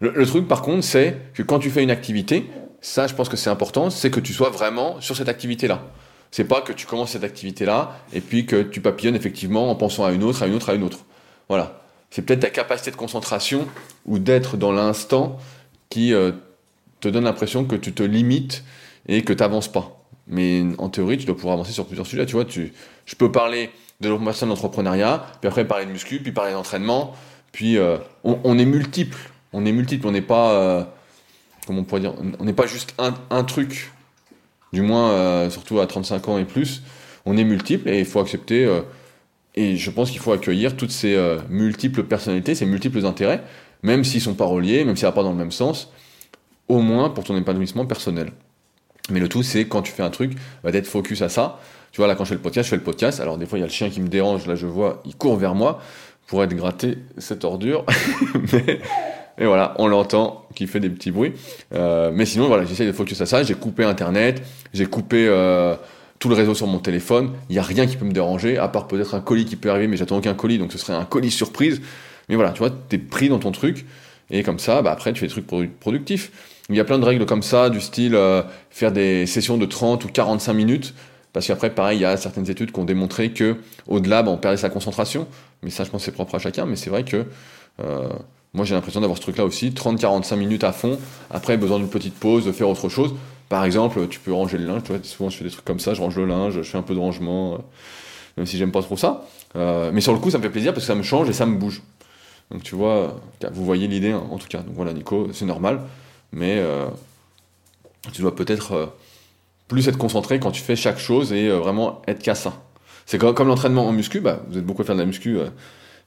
le, truc, par contre, c'est que quand tu fais une activité, ça, je pense que c'est important, c'est que tu sois vraiment sur cette activité-là. C'est pas que tu commences cette activité-là et puis que tu papillonnes effectivement en pensant à une autre, à une autre, à une autre. Voilà. C'est peut-être ta capacité de concentration ou d'être dans l'instant qui euh, te donne l'impression que tu te limites et que tu n'avances pas. Mais en théorie, tu dois pouvoir avancer sur plusieurs sujets. Tu vois, je peux parler de l'entrepreneuriat, puis après parler de muscu, puis parler d'entraînement, puis euh, on, est multiple on est multiple, on n'est pas, euh, comment on pourrait dire, on n'est pas juste un, truc, du moins surtout à 35 ans et plus, on est multiple et il faut accepter, et je pense qu'il faut accueillir toutes ces multiples personnalités, ces multiples intérêts, même s'ils sont pas reliés, même s'ils ne pas dans le même sens, au moins pour ton épanouissement personnel. Mais le tout, c'est quand tu fais un truc, bah, d'être focus à ça. Tu vois, là, quand je fais le podcast, je fais le podcast. Alors, des fois, il y a le chien qui me dérange. Là, je vois, il court vers moi pour être gratté cette ordure. mais, et voilà, on l'entend qui fait des petits bruits. Euh, mais sinon, voilà, j'essaie de focus à ça. J'ai coupé Internet, j'ai coupé euh, tout le réseau sur mon téléphone. Il n'y a rien qui peut me déranger, à part peut-être un colis qui peut arriver, mais j'attends aucun colis, donc ce serait un colis surprise. Mais voilà, tu vois, tu es pris dans ton truc. Et comme ça, bah, après, tu fais des trucs productifs. Il y a plein de règles comme ça, du style euh, faire des sessions de 30 ou 45 minutes. Parce qu'après, pareil, il y a certaines études qui ont démontré que au-delà, bah, on perdait sa concentration. Mais ça, je pense, c'est propre à chacun. Mais c'est vrai que moi, j'ai l'impression d'avoir ce truc-là aussi, 30-45 minutes à fond, après, besoin d'une petite pause, de faire autre chose. Par exemple, tu peux ranger le linge, tu souvent je fais des trucs comme ça, je range le linge, je fais un peu de rangement, euh, même si j'aime pas trop ça. Euh, mais sur le coup, ça me fait plaisir parce que ça me change et ça me bouge. Donc tu vois, vous voyez l'idée hein, en tout cas. Donc voilà, Nico, c'est normal, mais euh, tu dois peut-être plus être concentré quand tu fais chaque chose et vraiment être qu'à ça. C'est comme, l'entraînement en muscu, bah, vous êtes beaucoup à faire de la muscu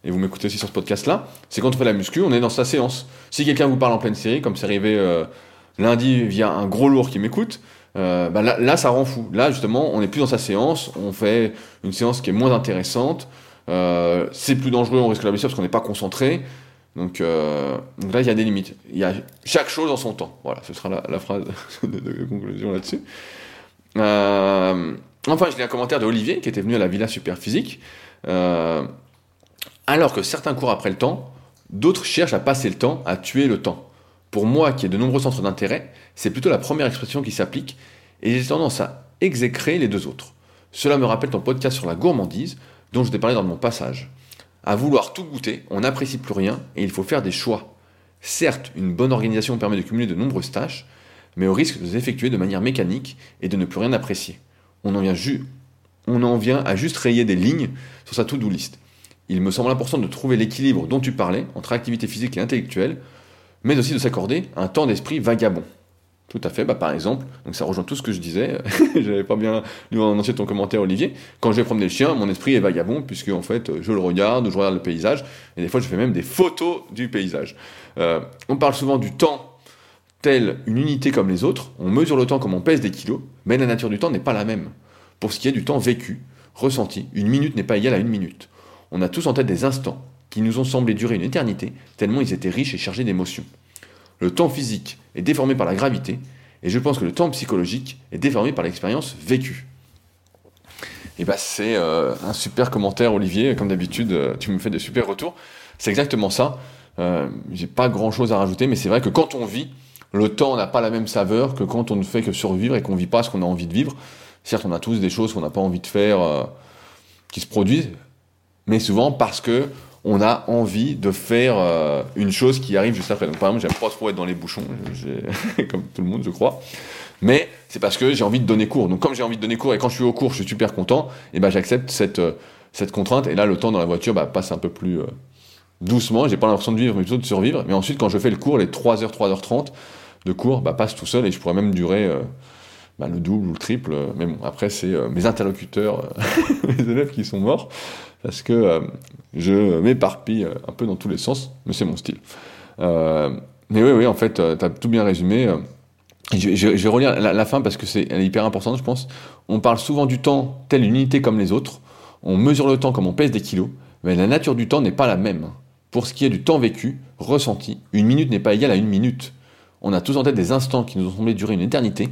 et vous m'écoutez aussi sur ce podcast-là, c'est quand on fait la muscu, on est dans sa séance. Si quelqu'un vous parle en pleine série, comme c'est arrivé euh, lundi via un gros lourd qui m'écoute, euh, bah là, ça rend fou. Là, justement, on n'est plus dans sa séance, on fait une séance qui est moins intéressante, euh, c'est plus dangereux, on risque la blessure parce qu'on n'est pas concentré. Donc, là, il y a des limites. Il y a chaque chose en son temps. Voilà, ce sera la, phrase de, conclusion là-dessus. enfin, j'ai un commentaire de Olivier qui était venu à la Villa Superphysique. Euh, alors que certains courent après le temps, d'autres cherchent à passer le temps, à tuer le temps. Pour moi, qui ai de nombreux centres d'intérêt, c'est plutôt la première expression qui s'applique, et j'ai tendance à exécrer les deux autres. Cela me rappelle ton podcast sur la gourmandise, dont je t'ai parlé dans mon passage. À vouloir tout goûter, on n'apprécie plus rien, et il faut faire des choix. Certes, une bonne organisation permet de cumuler de nombreuses tâches, mais au risque de les effectuer de manière mécanique et de ne plus rien apprécier. On en vient, à juste rayer des lignes sur sa to-do list il me semble important de trouver l'équilibre dont tu parlais entre activité physique et intellectuelle, mais aussi de s'accorder un temps d'esprit vagabond. Tout à fait, bah par exemple, donc ça rejoint tout ce que je disais, j'avais pas bien lu en entier ton commentaire Olivier, quand je vais promener le chien, mon esprit est vagabond, puisque en fait je le regarde, ou je regarde le paysage, et des fois je fais même des photos du paysage. Euh, on parle souvent du temps tel une unité comme les autres, on mesure le temps comme on pèse des kilos, mais la nature du temps n'est pas la même. Pour ce qui est du temps vécu, ressenti, une minute n'est pas égale à une minute on a tous en tête des instants qui nous ont semblé durer une éternité, tellement ils étaient riches et chargés d'émotions. Le temps physique est déformé par la gravité, et je pense que le temps psychologique est déformé par l'expérience vécue. Et bah c'est euh, un super commentaire Olivier, comme d'habitude, euh, tu me fais des super retours. C'est exactement ça. j'ai pas grand chose à rajouter, mais c'est vrai que quand on vit, le temps n'a pas la même saveur que quand on ne fait que survivre et qu'on vit pas ce qu'on a envie de vivre. Certes, on a tous des choses qu'on n'a pas envie de faire euh, qui se produisent, mais souvent parce que on a envie de faire euh, une chose qui arrive juste après. Donc, par exemple, j'aime pas trop être dans les bouchons, comme tout le monde, je crois. Mais c'est parce que j'ai envie de donner cours. Donc, comme j'ai envie de donner cours et quand je suis au cours, je suis super content, et ben j'accepte cette, euh, cette contrainte. Et là, le temps dans la voiture bah, passe un peu plus doucement. J'ai pas l'impression de vivre, mais plutôt de survivre. Mais ensuite, quand je fais le cours, les 3h, 3h30 de cours, bah, passent tout seul et je pourrais même durer bah, le double ou le triple. Mais bon, après, c'est euh, mes interlocuteurs, euh, mes élèves qui sont morts, parce que euh, je m'éparpille un peu dans tous les sens, mais c'est mon style. mais oui, oui, en fait, tu as tout bien résumé. Je, je, vais relire la, fin parce que c'est hyper importante, je pense. On parle souvent du temps telle une unité comme les autres. On mesure le temps comme on pèse des kilos, mais la nature du temps n'est pas la même. Pour ce qui est du temps vécu, ressenti, une minute n'est pas égale à une minute. On a tous en tête des instants qui nous ont semblé durer une éternité,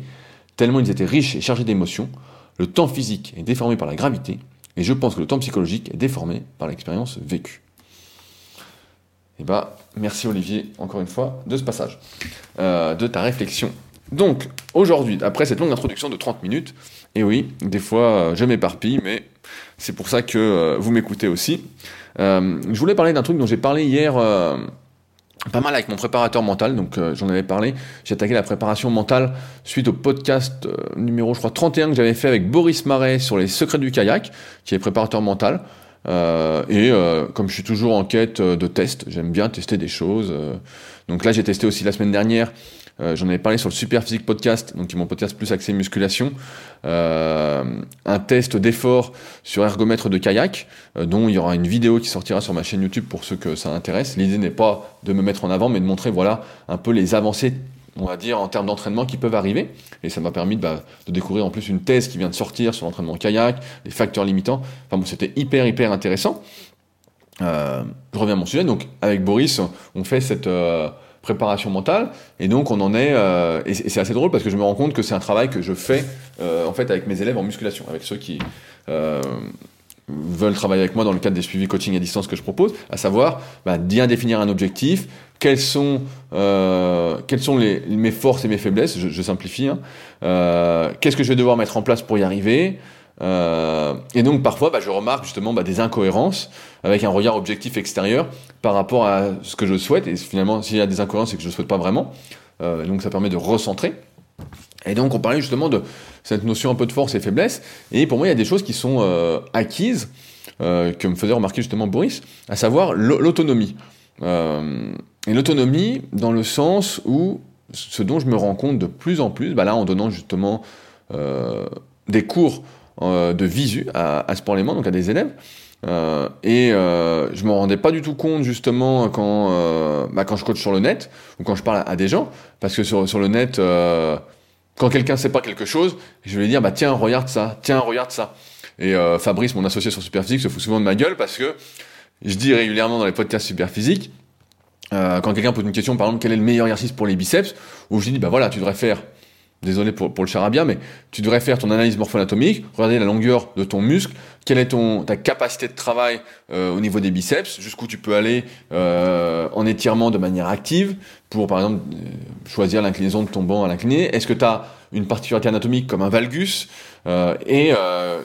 tellement ils étaient riches et chargés d'émotions, le temps physique est déformé par la gravité, et je pense que le temps psychologique est déformé par l'expérience vécue. Eh bah, merci Olivier, encore une fois, de ce passage, euh, de ta réflexion. Donc, aujourd'hui, après cette longue introduction de 30 minutes, et oui, des fois, euh, je m'éparpille, mais c'est pour ça que euh, vous m'écoutez aussi. je voulais parler d'un truc dont j'ai parlé hier pas mal avec mon préparateur mental, donc euh, j'en avais parlé. J'ai attaqué la préparation mentale suite au podcast euh, numéro, je crois, 31 que j'avais fait avec Boris Marais sur les secrets du kayak, qui est préparateur mental. Euh, et comme je suis toujours en quête de tests, j'aime bien tester des choses. donc là, j'ai testé aussi la semaine dernière euh, j'en avais parlé sur le Super Physique Podcast, donc qui est mon podcast plus axé musculation. Euh, un test d'effort sur ergomètre de kayak, euh, dont il y aura une vidéo qui sortira sur ma chaîne YouTube pour ceux que ça intéresse. L'idée n'est pas de me mettre en avant, mais de montrer voilà un peu les avancées on va dire, en termes d'entraînement qui peuvent arriver. Et ça m'a permis bah, de découvrir en plus une thèse qui vient de sortir sur l'entraînement kayak, les facteurs limitants. Enfin bon, c'était hyper, hyper intéressant. je reviens à mon sujet. Donc, avec Boris, on fait cette, préparation mentale. Et donc on en est, euh, et c'est assez drôle parce que je me rends compte que c'est un travail que je fais euh, en fait avec mes élèves en musculation, avec ceux qui euh, veulent travailler avec moi dans le cadre des suivis coaching à distance que je propose, à savoir bah, bien définir un objectif, quelles sont, sont les, mes forces et mes faiblesses, je, simplifie, hein. qu'est-ce que je vais devoir mettre en place pour y arriver, euh, et donc parfois, bah, je remarque justement bah, des incohérences avec un regard objectif extérieur par rapport à ce que je souhaite. Et finalement, s'il y a des incohérences, c'est que je ne souhaite pas vraiment. Euh, donc ça permet de recentrer. Et donc on parlait justement de cette notion un peu de force et faiblesse. Et pour moi, il y a des choses qui sont euh, acquises, que me faisait remarquer justement Boris, à savoir l'autonomie. et l'autonomie dans le sens où ce dont je me rends compte de plus en plus, bah là en donnant justement des cours de visu à, à Sport donc à des élèves. Euh, et euh, je me rendais pas du tout compte justement quand, euh, bah, quand je coach sur le net ou quand je parle à, des gens, parce que sur, sur le net, euh, quand quelqu'un sait pas quelque chose, je vais lui dire bah tiens regarde ça, tiens regarde ça. Et Fabrice, mon associé sur Superphysique, se fout souvent de ma gueule parce que je dis régulièrement dans les podcasts Superphysique, quand quelqu'un pose une question, par exemple, quel est le meilleur exercice pour les biceps, où je dis bah voilà, tu devrais faire désolé pour, le charabia, mais tu devrais faire ton analyse morpho-anatomique, regarder la longueur de ton muscle, quelle est ton, ta capacité de travail euh, au niveau des biceps, jusqu'où tu peux aller euh, en étirement de manière active, pour par exemple euh, choisir l'inclinaison de ton banc à l'incliné. Est-ce que tu as une particularité anatomique comme un valgus Et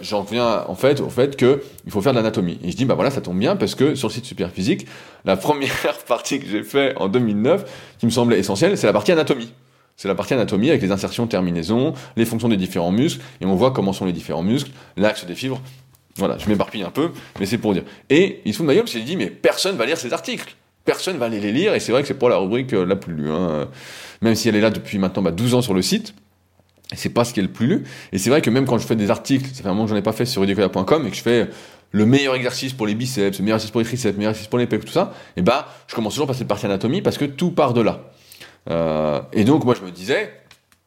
j'en viens en fait au fait que il faut faire de l'anatomie. Et je dis bah voilà, ça tombe bien parce que sur le site Superphysique, la première partie que j'ai fait en 2009, qui me semblait essentielle, c'est la partie anatomie. C'est la partie anatomie avec les insertions terminaisons, les fonctions des différents muscles, et on voit comment sont les différents muscles, l'axe des fibres. Voilà, je m'éparpille un peu, mais c'est pour dire. Et il se fout de ma dit, mais personne va lire ces articles. Personne va aller les lire, et c'est vrai que c'est pas la rubrique euh, la plus lue. Hein. Même si elle est là depuis maintenant bah, 12 ans sur le site, c'est pas ce qui est le plus lu. Et c'est vrai que même quand je fais des articles, ça fait un moment que j'en ai pas fait sur rudicola.com, et que je fais le meilleur exercice pour les biceps, le meilleur exercice pour les triceps, le meilleur exercice pour les pecs, tout ça, et bah, je commence toujours par cette partie anatomie parce que tout part de là. Euh, et donc, moi, je me disais,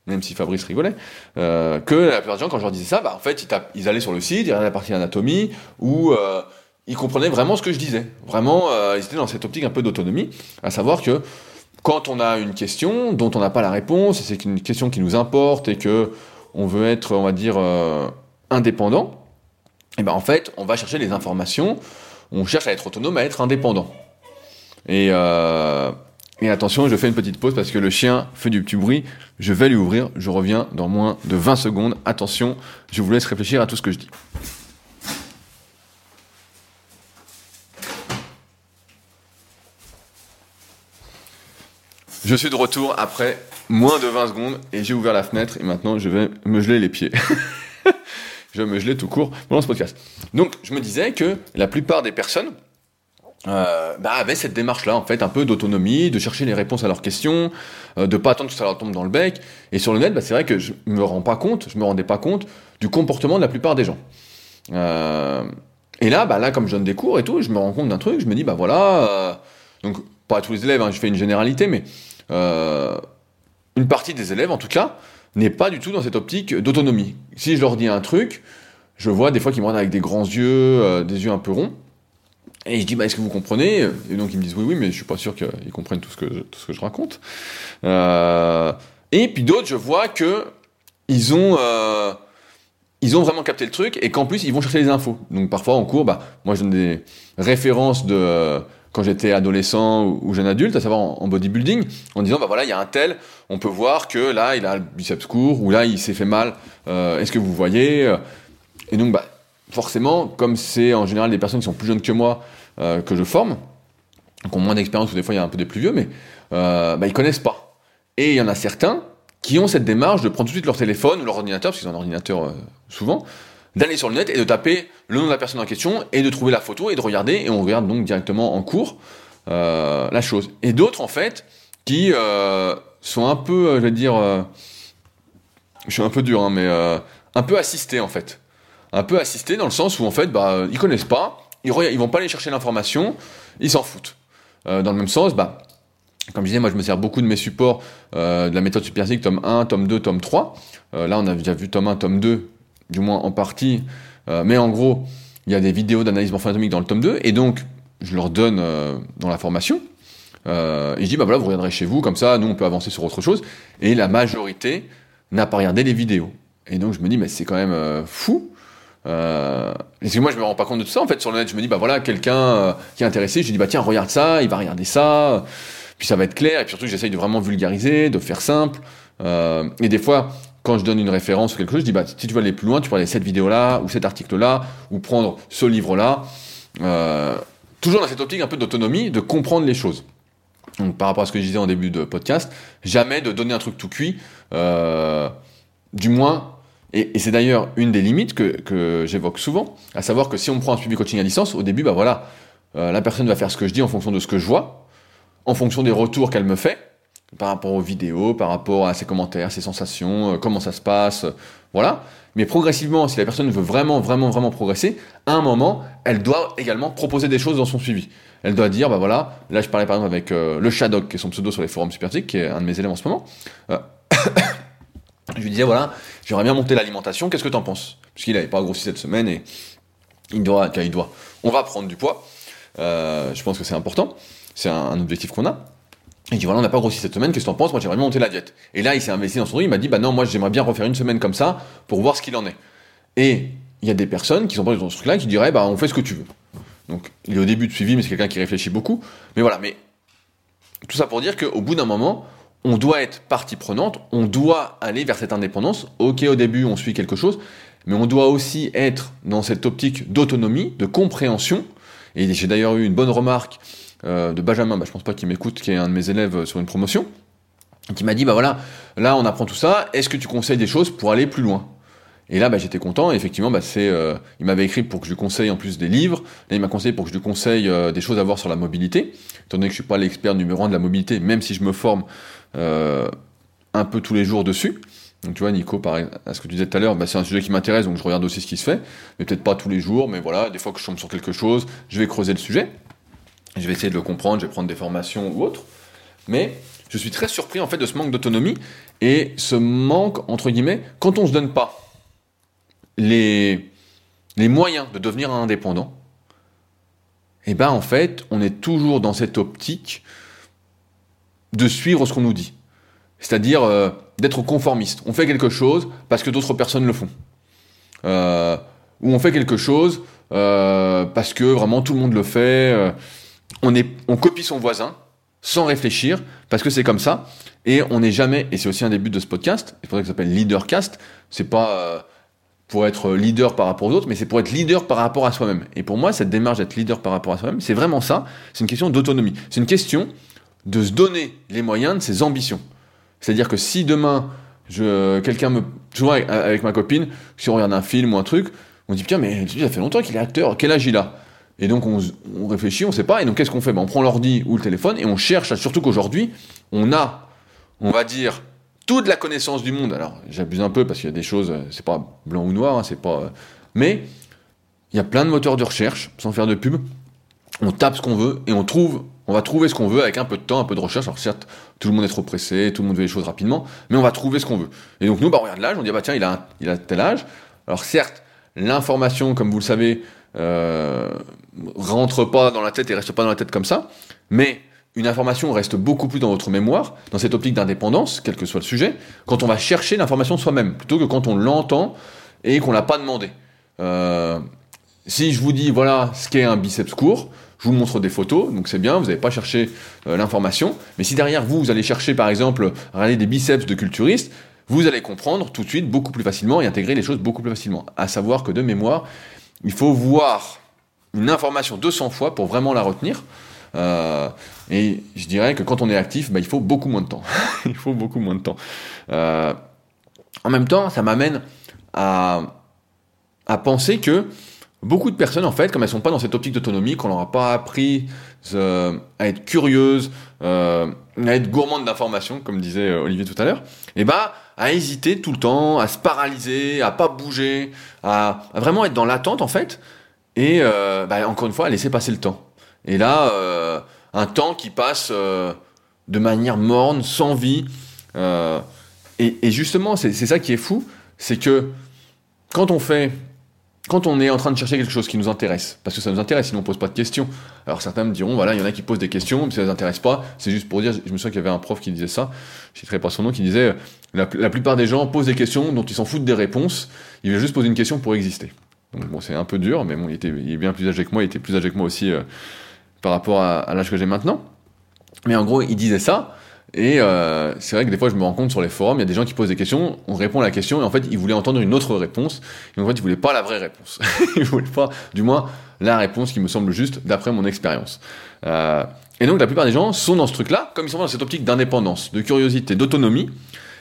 même si Fabrice rigolait, euh, que la plupart des gens, quand je leur disais ça, bah, en fait, ils, allaient sur le site, ils regardaient la partie anatomie, où euh, ils comprenaient vraiment ce que je disais. Vraiment, ils étaient dans cette optique un peu d'autonomie, à savoir que quand on a une question dont on n'a pas la réponse, c'est une question qui nous importe et que on veut être, on va dire, indépendant, et ben en fait, on va chercher les informations, on cherche à être autonome, à être indépendant. Et, et attention, je fais une petite pause parce que le chien fait du petit bruit. Je vais lui ouvrir. Je reviens dans moins de 20 secondes. Attention, je vous laisse réfléchir à tout ce que je dis. Je suis de retour après moins de 20 secondes et j'ai ouvert la fenêtre et maintenant je vais me geler les pieds. je vais me geler tout court pendant ce podcast. Donc je me disais que la plupart des personnes euh, bah, avaient cette démarche-là, en fait, un peu d'autonomie, de chercher les réponses à leurs questions, euh, de pas attendre que ça leur tombe dans le bec. Et sur le net, bah, c'est vrai que je me rends pas compte, je me rendais pas compte du comportement de la plupart des gens. Euh, et là, bah, là, comme je donne des cours et tout, je me rends compte d'un truc, je me dis, bah voilà, euh, donc pas à tous les élèves, hein, je fais une généralité, mais euh, une partie des élèves, en tout cas, n'est pas du tout dans cette optique d'autonomie. Si je leur dis un truc, je vois des fois qu'ils me regardent avec des grands yeux, euh, des yeux un peu ronds, et je dis, bah, est-ce que vous comprenez? Et donc ils me disent, oui, oui, mais je suis pas sûr qu'ils comprennent tout ce que je, tout ce que je raconte. Euh, et puis d'autres, je vois que ils ont, euh, ils ont vraiment capté le truc et qu'en plus, ils vont chercher les infos. Donc parfois, en cours, bah, moi, je donne des références de quand j'étais adolescent ou, jeune adulte, à savoir en, en bodybuilding, en disant, bah voilà, il y a un tel, on peut voir que là, il a le biceps court, ou là, il s'est fait mal. Euh, Est-ce que vous voyez? Et donc, bah, forcément, comme c'est en général des personnes qui sont plus jeunes que moi euh, que je forme, qui ont moins d'expérience, ou des fois il y a un peu des plus vieux, mais euh, bah, ils connaissent pas. Et il y en a certains qui ont cette démarche de prendre tout de suite leur téléphone ou leur ordinateur, parce qu'ils ont un ordinateur euh, souvent, d'aller sur le net et de taper le nom de la personne en question et de trouver la photo et de regarder, et on regarde donc directement en cours euh, la chose. Et d'autres, en fait, qui sont un peu, je vais dire, je suis un peu dur, hein, mais un peu assistés, en fait. Un peu assistés dans le sens où, en fait, bah, ils connaissent pas, ils, ils vont pas aller chercher l'information, ils s'en foutent. Euh, dans le même sens, bah, comme je disais, moi je me sers beaucoup de mes supports euh, de la méthode Superphysique, tome 1, tome 2, tome 3. Euh, là, on a déjà vu tome 1, tome 2, du moins en partie. Mais en gros, il y a des vidéos d'analyse morpho-anatomique dans le tome 2. Et donc, je leur donne dans la formation. Et je dis, bah voilà, vous regarderez chez vous, comme ça, nous, on peut avancer sur autre chose. Et la majorité n'a pas regardé les vidéos. Et donc, je me dis, mais c'est quand même fou. Euh, parce que moi, je me rends pas compte de tout ça. En fait, sur le net, je me dis, bah voilà, quelqu'un euh, qui est intéressé, je dis, bah tiens, regarde ça, il va regarder ça. Puis ça va être clair. Et puis surtout, j'essaye de vraiment vulgariser, de faire simple. Euh, et des fois, quand je donne une référence ou quelque chose, je dis, bah si tu veux aller plus loin, tu peux aller cette vidéo-là, ou cet article-là, ou prendre ce livre-là. Euh, toujours dans cette optique un peu d'autonomie, de comprendre les choses. Donc, par rapport à ce que je disais en début de podcast, jamais de donner un truc tout cuit, euh, du moins, et, c'est d'ailleurs une des limites que, que j'évoque souvent, à savoir que si on prend un suivi coaching à distance, au début, bah voilà, euh, la personne va faire ce que je dis en fonction de ce que je vois, en fonction des retours qu'elle me fait, par rapport aux vidéos, par rapport à ses commentaires, ses sensations, euh, comment ça se passe, euh, voilà. Mais progressivement, si la personne veut vraiment, vraiment, vraiment progresser, à un moment, elle doit également proposer des choses dans son suivi. Elle doit dire, bah voilà, là je parlais par exemple avec euh, le Shadok, qui est son pseudo sur les forums Superphysique, qui est un de mes élèves en ce moment. Je lui disais, voilà, j'aimerais bien monter l'alimentation, qu'est-ce que t'en penses? Puisqu'il n'avait pas grossi cette semaine et il doit, il doit. On va prendre du poids. Euh, je pense que c'est important. C'est un, un objectif qu'on a. Il dit voilà, on n'a pas grossi cette semaine, qu'est-ce que t'en penses? Moi j'aimerais bien monter la diète. Et là il s'est investi dans son truc, il m'a dit bah non, moi j'aimerais bien refaire une semaine comme ça pour voir ce qu'il en est. Et il y a des personnes qui sont pas dans ce truc-là qui diraient bah on fait ce que tu veux. Donc il est au début de suivi, mais c'est quelqu'un qui réfléchit beaucoup. Mais voilà, mais tout ça pour dire qu'au bout d'un moment, on doit être partie prenante, on doit aller vers cette indépendance. Ok, au début on suit quelque chose, mais on doit aussi être dans cette optique d'autonomie, de compréhension. Et j'ai d'ailleurs eu une bonne remarque euh, de Benjamin, bah, je pense pas qu'il m'écoute, qui est un de mes élèves sur une promotion, qui m'a dit, bah voilà, là on apprend tout ça, est-ce que tu conseilles des choses pour aller plus loin? Et là, bah, j'étais content, effectivement, bah, euh, il m'avait écrit pour que je lui conseille en plus des livres, là il m'a conseillé pour que je lui conseille euh, des choses à voir sur la mobilité, étant donné que je suis pas l'expert numéro un de la mobilité, même si je me forme euh, un peu tous les jours dessus. Donc tu vois, Nico, pareil, à ce que tu disais tout à l'heure, bah, c'est un sujet qui m'intéresse, donc je regarde aussi ce qui se fait, mais peut-être pas tous les jours, mais voilà, des fois que je tombe sur quelque chose, je vais creuser le sujet. Je vais essayer de le comprendre, je vais prendre des formations ou autres. Mais je suis très surpris en fait de ce manque d'autonomie et ce manque, entre guillemets, quand on se donne pas les, les moyens de devenir indépendant, et ben en fait, on est toujours dans cette optique de suivre ce qu'on nous dit. C'est-à-dire euh, d'être conformiste. On fait quelque chose parce que d'autres personnes le font. Euh, ou on fait quelque chose euh, parce que vraiment tout le monde le fait. on, est, on copie son voisin sans réfléchir, parce que c'est comme ça, et on n'est jamais, et c'est aussi un des buts de ce podcast, c'est pour ça que ça s'appelle Leadercast, c'est pas pour être leader par rapport aux autres, mais c'est pour être leader par rapport à soi-même. Et pour moi, cette démarche d'être leader par rapport à soi-même, c'est vraiment ça, c'est une question d'autonomie, c'est une question de se donner les moyens de ses ambitions. C'est-à-dire que si demain, je, quelqu'un me, souvent avec, ma copine, si on regarde un film ou un truc, on dit putain mais ça fait longtemps qu'il est acteur, quel âge il a? Et donc on, réfléchit, on sait pas, et donc qu'est-ce qu'on fait? Ben, On prend l'ordi ou le téléphone et on cherche, surtout qu'aujourd'hui, on a, on va dire, toute la connaissance du monde. Alors j'abuse un peu parce qu'il y a des choses, c'est pas blanc ou noir, hein, c'est pas, mais il y a plein de moteurs de recherche, sans faire de pub. On tape ce qu'on veut et on trouve on va trouver ce qu'on veut avec un peu de temps, un peu de recherche. Alors certes, tout le monde est trop pressé, tout le monde veut les choses rapidement, mais on va trouver ce qu'on veut. Et donc nous, bah, on regarde l'âge, on dit, bah tiens, il a, il a tel âge. Alors certes, l'information, comme vous le savez, euh, rentre pas dans la tête et reste pas dans la tête comme ça, mais une information reste beaucoup plus dans votre mémoire, dans cette optique d'indépendance, quel que soit le sujet, quand on va chercher l'information soi-même, plutôt que quand on l'entend et qu'on l'a pas demandé. Euh, si je vous dis, voilà ce qu'est un biceps court, je vous montre des photos, donc c'est bien, vous n'avez pas cherché euh, l'information. Mais si derrière vous, vous allez chercher par exemple, regarder des biceps de culturistes, vous allez comprendre tout de suite beaucoup plus facilement et intégrer les choses beaucoup plus facilement. À savoir que de mémoire, il faut voir une information 200 fois pour vraiment la retenir. Euh, et je dirais que quand on est actif, bah, il faut beaucoup moins de temps. il faut beaucoup moins de temps. Euh, en même temps, ça m'amène à, penser que beaucoup de personnes, en fait, comme elles sont pas dans cette optique d'autonomie, qu'on leur a pas appris euh, à être curieuses, à être gourmandes d'informations, comme disait Olivier tout à l'heure, et eh bah à hésiter tout le temps, à se paralyser, à pas bouger, à, vraiment être dans l'attente en fait, et bah, encore une fois à laisser passer le temps. Et là, un temps qui passe de manière morne, sans vie. Et, et, justement, c'est ça qui est fou, c'est que quand on fait quand on est en train de chercher quelque chose qui nous intéresse, parce que ça nous intéresse, sinon on pose pas de questions. Alors certains me diront, voilà, il y en a qui posent des questions, mais ça les intéresse pas. C'est juste pour dire, je me souviens qu'il y avait un prof qui disait ça, je citerai pas son nom, qui disait, la, plupart des gens posent des questions dont ils s'en foutent des réponses, ils veulent juste poser une question pour exister. Donc bon, c'est un peu dur, mais bon, il, était, il est bien plus âgé que moi, il était plus âgé que moi aussi euh, par rapport à, l'âge que j'ai maintenant. Mais en gros, il disait ça, et euh, c'est vrai que des fois, je me rends compte sur les forums, il y a des gens qui posent des questions, on répond à la question, et en fait, ils voulaient entendre une autre réponse. Et en fait, ils voulaient pas la vraie réponse. ils voulaient pas, du moins, la réponse qui me semble juste d'après mon expérience. Euh, et donc, la plupart des gens sont dans ce truc-là, comme ils sont dans cette optique d'indépendance, de curiosité, d'autonomie.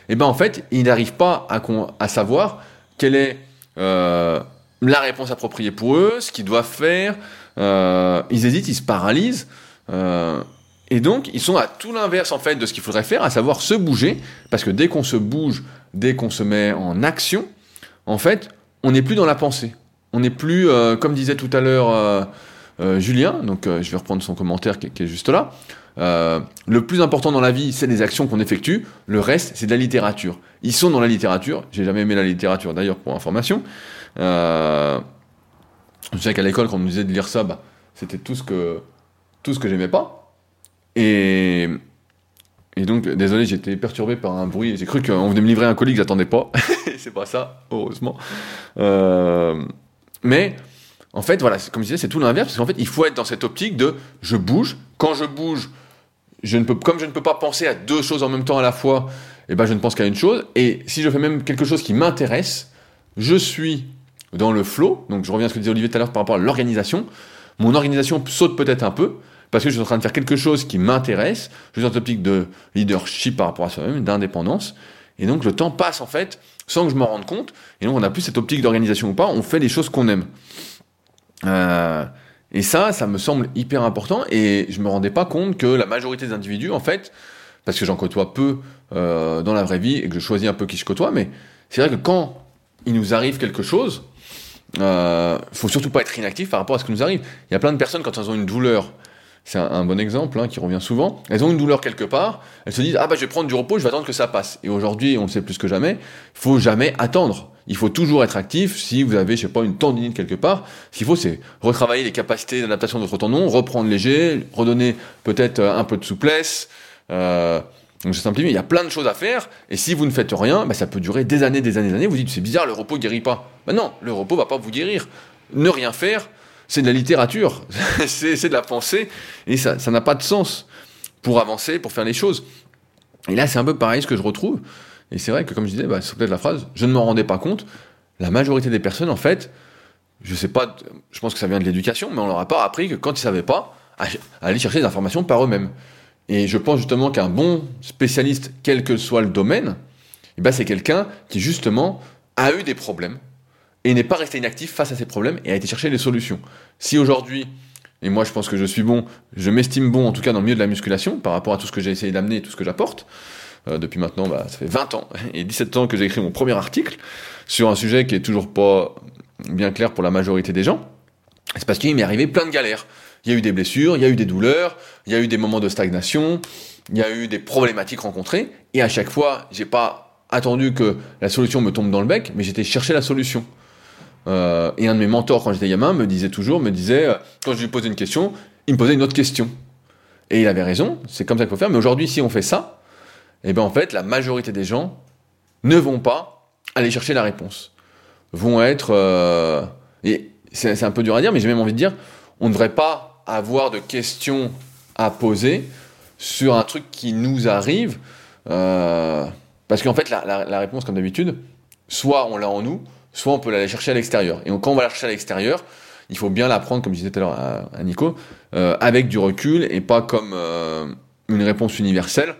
Et ben, en fait, ils n'arrivent pas à, à, savoir quelle est euh, la réponse appropriée pour eux, ce qu'ils doivent faire. Euh, ils hésitent, ils se paralysent. Euh, et donc, ils sont à tout l'inverse en fait de ce qu'il faudrait faire, à savoir se bouger, parce que dès qu'on se bouge, dès qu'on se met en action, en fait, on n'est plus dans la pensée. On n'est plus, euh, comme disait tout à l'heure euh, euh, Julien, donc je vais reprendre son commentaire qui, est juste là. le plus important dans la vie, c'est les actions qu'on effectue. Le reste, c'est de la littérature. Ils sont dans la littérature. J'ai jamais aimé la littérature d'ailleurs pour information. Je sais qu'à l'école, quand on nous disait de lire ça, bah, c'était tout ce que tout ce que j'aimais pas. Et, et donc, désolé, j'étais perturbé par un bruit. J'ai cru qu'on venait me livrer un colis que j'attendais pas. c'est pas ça, heureusement. Euh, mais, en fait, voilà, comme je disais, c'est tout l'inverse, parce qu'en fait, il faut être dans cette optique de je bouge. Quand je bouge, je ne peux, comme je ne peux pas penser à deux choses en même temps à la fois, eh ben, je ne pense qu'à une chose. Et si je fais même quelque chose qui m'intéresse, je suis dans le flow. Donc, je reviens à ce que disait Olivier tout à l'heure par rapport à l'organisation. Mon organisation saute peut-être un peu, parce que je suis en train de faire quelque chose qui m'intéresse, je suis dans une optique de leadership par rapport à soi-même, d'indépendance, et donc le temps passe en fait sans que je m'en rende compte, et donc on n'a plus cette optique d'organisation ou pas, on fait les choses qu'on aime. Euh, et ça, ça me semble hyper important, et je me rendais pas compte que la majorité des individus, en fait, parce que j'en côtoie peu euh, dans la vraie vie et que je choisis un peu qui je côtoie, mais c'est vrai que quand il nous arrive quelque chose, euh, faut surtout pas être inactif par rapport à ce qui nous arrive. Il y a plein de personnes quand elles ont une douleur c'est un, bon exemple hein, qui revient souvent. Elles ont une douleur quelque part, elles se disent ah bah je vais prendre du repos, je vais attendre que ça passe. Et aujourd'hui, on le sait plus que jamais, faut jamais attendre. Il faut toujours être actif. Si vous avez, je sais pas, une tendinite quelque part, ce qu'il faut, c'est retravailler les capacités d'adaptation de votre tendon, reprendre léger, redonner peut-être euh, un peu de souplesse. Euh, donc je simplifie, il y a plein de choses à faire. Et si vous ne faites rien, bah, ça peut durer des années, des années, des années. Vous dites c'est bizarre, le repos guérit pas. Ben non, le repos va pas vous guérir. Ne rien faire c'est de la littérature, c'est de la pensée, et ça n'a pas de sens pour avancer, pour faire les choses. Et là, c'est un peu pareil ce que je retrouve. Et c'est vrai que, comme je disais, bah, c'est peut-être la phrase, je ne m'en rendais pas compte. La majorité des personnes, en fait, je sais pas, je pense que ça vient de l'éducation, mais on leur a pas appris que quand ils savaient pas, aller chercher des informations par eux-mêmes. Et je pense justement qu'un bon spécialiste, quel que soit le domaine, eh ben c'est quelqu'un qui justement a eu des problèmes et n'est pas resté inactif face à ces problèmes et a été chercher les solutions. Si aujourd'hui, et moi je pense que je suis bon, je m'estime bon en tout cas dans le milieu de la musculation par rapport à tout ce que j'ai essayé d'amener et tout ce que j'apporte, euh, depuis maintenant, bah, ça fait 20 ans et 17 ans que j'ai écrit mon premier article sur un sujet qui est toujours pas bien clair pour la majorité des gens, c'est parce qu'il m'est arrivé plein de galères. Il y a eu des blessures, il y a eu des douleurs, il y a eu des moments de stagnation, il y a eu des problématiques rencontrées, et à chaque fois, j'ai pas attendu que la solution me tombe dans le bec, mais j'étais chercher la solution. Euh, et un de mes mentors quand j'étais gamin me disait toujours, me disait, euh, quand je lui posais une question, il me posait une autre question. Et il avait raison, c'est comme ça qu'il faut faire, mais aujourd'hui, si on fait ça, eh bien en fait, la majorité des gens ne vont pas aller chercher la réponse. Vont être... Euh, c'est un peu dur à dire, mais j'ai même envie de dire, on ne devrait pas avoir de questions à poser sur un truc qui nous arrive, euh, parce qu'en fait, la, réponse, comme d'habitude, soit on l'a en nous, soit on peut l'aller chercher à l'extérieur. Et quand on va la chercher à l'extérieur, il faut bien la prendre, comme je disais tout à l'heure à, Nico, euh, avec du recul et pas comme une réponse universelle